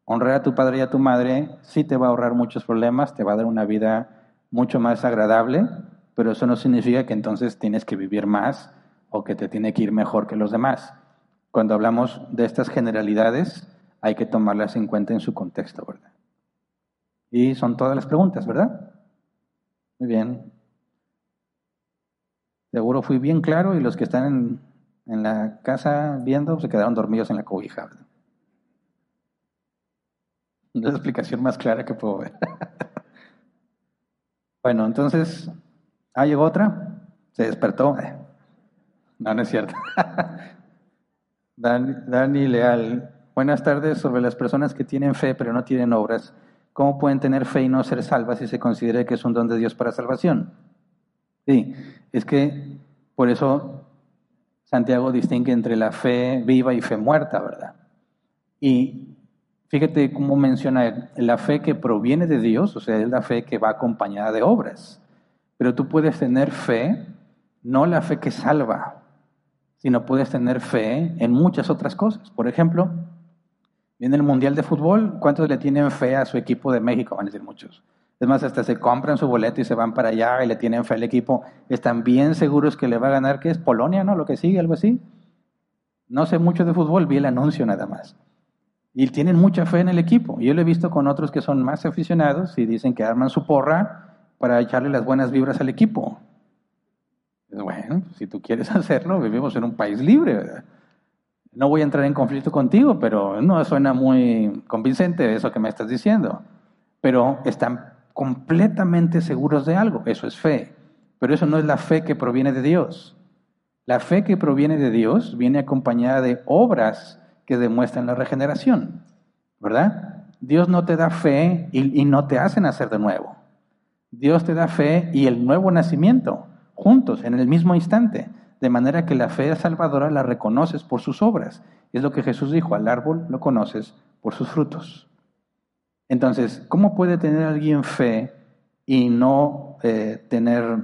honrar a tu padre y a tu madre sí te va a ahorrar muchos problemas, te va a dar una vida mucho más agradable, pero eso no significa que entonces tienes que vivir más o que te tiene que ir mejor que los demás. Cuando hablamos de estas generalidades, hay que tomarlas en cuenta en su contexto, ¿verdad? Y son todas las preguntas, ¿verdad? Muy bien. Seguro fui bien claro y los que están en, la casa viendo se quedaron dormidos en la cobija. ¿verdad? Es la explicación más clara que puedo ver. bueno, entonces, ah, llegó otra, se despertó. No, no es cierto. Dani, Dani Leal, buenas tardes sobre las personas que tienen fe pero no tienen obras. ¿Cómo pueden tener fe y no ser salvas si se considera que es un don de Dios para salvación? Sí, es que por eso Santiago distingue entre la fe viva y fe muerta, ¿verdad? Y fíjate cómo menciona la fe que proviene de Dios, o sea, es la fe que va acompañada de obras. Pero tú puedes tener fe, no la fe que salva, sino puedes tener fe en muchas otras cosas. Por ejemplo, Viene el Mundial de Fútbol, ¿cuántos le tienen fe a su equipo de México? Van a decir muchos. Es más, hasta se compran su boleto y se van para allá y le tienen fe al equipo. Están bien seguros que le va a ganar, que es Polonia, ¿no? Lo que sigue, algo así. No sé mucho de fútbol, vi el anuncio nada más. Y tienen mucha fe en el equipo. Yo lo he visto con otros que son más aficionados y dicen que arman su porra para echarle las buenas vibras al equipo. Bueno, si tú quieres hacerlo, vivimos en un país libre, no voy a entrar en conflicto contigo, pero no suena muy convincente eso que me estás diciendo. Pero están completamente seguros de algo, eso es fe. Pero eso no es la fe que proviene de Dios. La fe que proviene de Dios viene acompañada de obras que demuestran la regeneración, ¿verdad? Dios no te da fe y, y no te hace nacer de nuevo. Dios te da fe y el nuevo nacimiento, juntos, en el mismo instante de manera que la fe salvadora la reconoces por sus obras. Es lo que Jesús dijo, al árbol lo conoces por sus frutos. Entonces, ¿cómo puede tener alguien fe y no eh, tener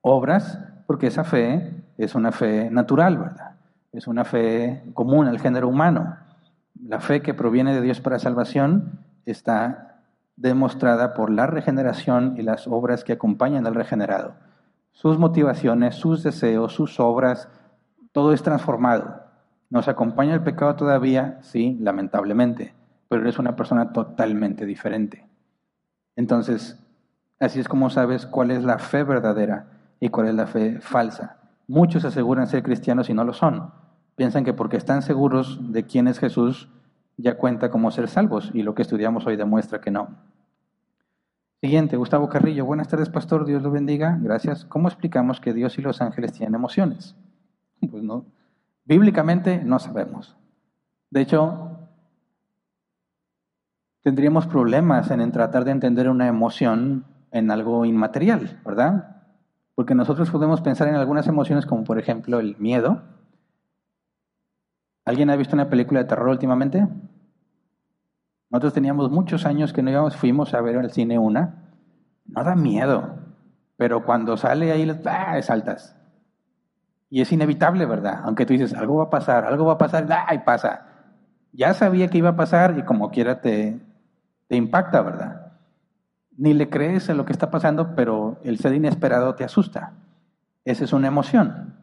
obras? Porque esa fe es una fe natural, ¿verdad? Es una fe común al género humano. La fe que proviene de Dios para salvación está demostrada por la regeneración y las obras que acompañan al regenerado sus motivaciones, sus deseos, sus obras, todo es transformado. ¿Nos acompaña el pecado todavía? Sí, lamentablemente, pero eres una persona totalmente diferente. Entonces, así es como sabes cuál es la fe verdadera y cuál es la fe falsa. Muchos aseguran ser cristianos y no lo son. Piensan que porque están seguros de quién es Jesús, ya cuenta como ser salvos, y lo que estudiamos hoy demuestra que no. Siguiente, Gustavo Carrillo. Buenas tardes, pastor. Dios lo bendiga. Gracias. ¿Cómo explicamos que Dios y los ángeles tienen emociones? Pues no. Bíblicamente no sabemos. De hecho, tendríamos problemas en tratar de entender una emoción en algo inmaterial, ¿verdad? Porque nosotros podemos pensar en algunas emociones como por ejemplo el miedo. ¿Alguien ha visto una película de terror últimamente? Nosotros teníamos muchos años que no íbamos, fuimos a ver el cine una. No da miedo, pero cuando sale ahí, ¡ah! saltas. Y es inevitable, ¿verdad? Aunque tú dices, algo va a pasar, algo va a pasar, ¡ah! y pasa. Ya sabía que iba a pasar y como quiera te, te impacta, ¿verdad? Ni le crees a lo que está pasando, pero el ser inesperado te asusta. Esa es una emoción.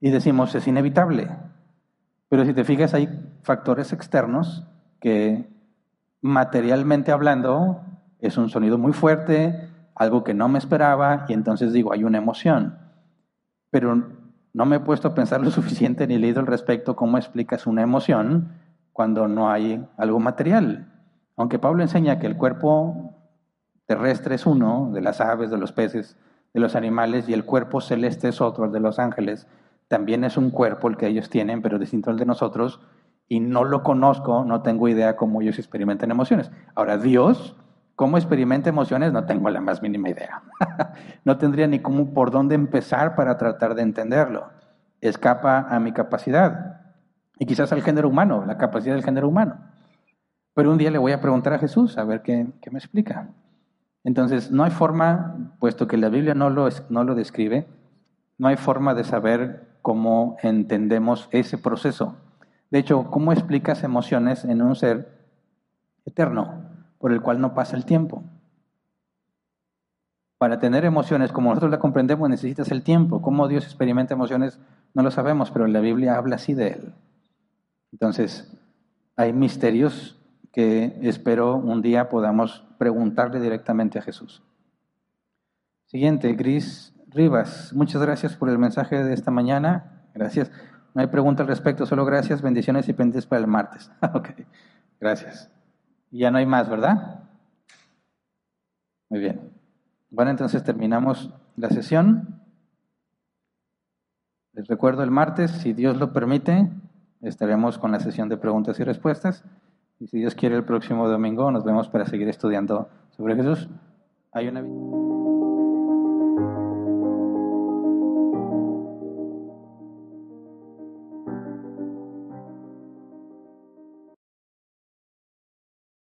Y decimos, es inevitable. Pero si te fijas, hay factores externos que materialmente hablando, es un sonido muy fuerte, algo que no me esperaba y entonces digo, hay una emoción. Pero no me he puesto a pensar lo suficiente ni leído al respecto cómo explicas una emoción cuando no hay algo material. Aunque Pablo enseña que el cuerpo terrestre es uno, de las aves, de los peces, de los animales, y el cuerpo celeste es otro, el de los ángeles, también es un cuerpo el que ellos tienen, pero distinto al de nosotros, y no lo conozco, no tengo idea cómo ellos experimentan emociones. Ahora, Dios, ¿cómo experimenta emociones? No tengo la más mínima idea. no tendría ni cómo, por dónde empezar para tratar de entenderlo. Escapa a mi capacidad. Y quizás al género humano, la capacidad del género humano. Pero un día le voy a preguntar a Jesús a ver qué, me explica. Entonces, no hay forma, puesto que la Biblia no lo, no lo describe, no hay forma de saber cómo entendemos ese proceso. De hecho, ¿cómo explicas emociones en un ser eterno por el cual no pasa el tiempo? Para tener emociones como nosotros la comprendemos necesitas el tiempo. ¿Cómo Dios experimenta emociones? No lo sabemos, pero la Biblia habla así de Él. Entonces, hay misterios que espero un día podamos preguntarle directamente a Jesús. Siguiente, Gris Rivas. Muchas gracias por el mensaje de esta mañana. Gracias. No hay pregunta al respecto, solo gracias, bendiciones y pendientes para el martes. ok, gracias. Ya no hay más, ¿verdad? Muy bien. Bueno, entonces terminamos la sesión. Les recuerdo el martes, si Dios lo permite, estaremos con la sesión de preguntas y respuestas. Y si Dios quiere, el próximo domingo nos vemos para seguir estudiando sobre Jesús. Hay una...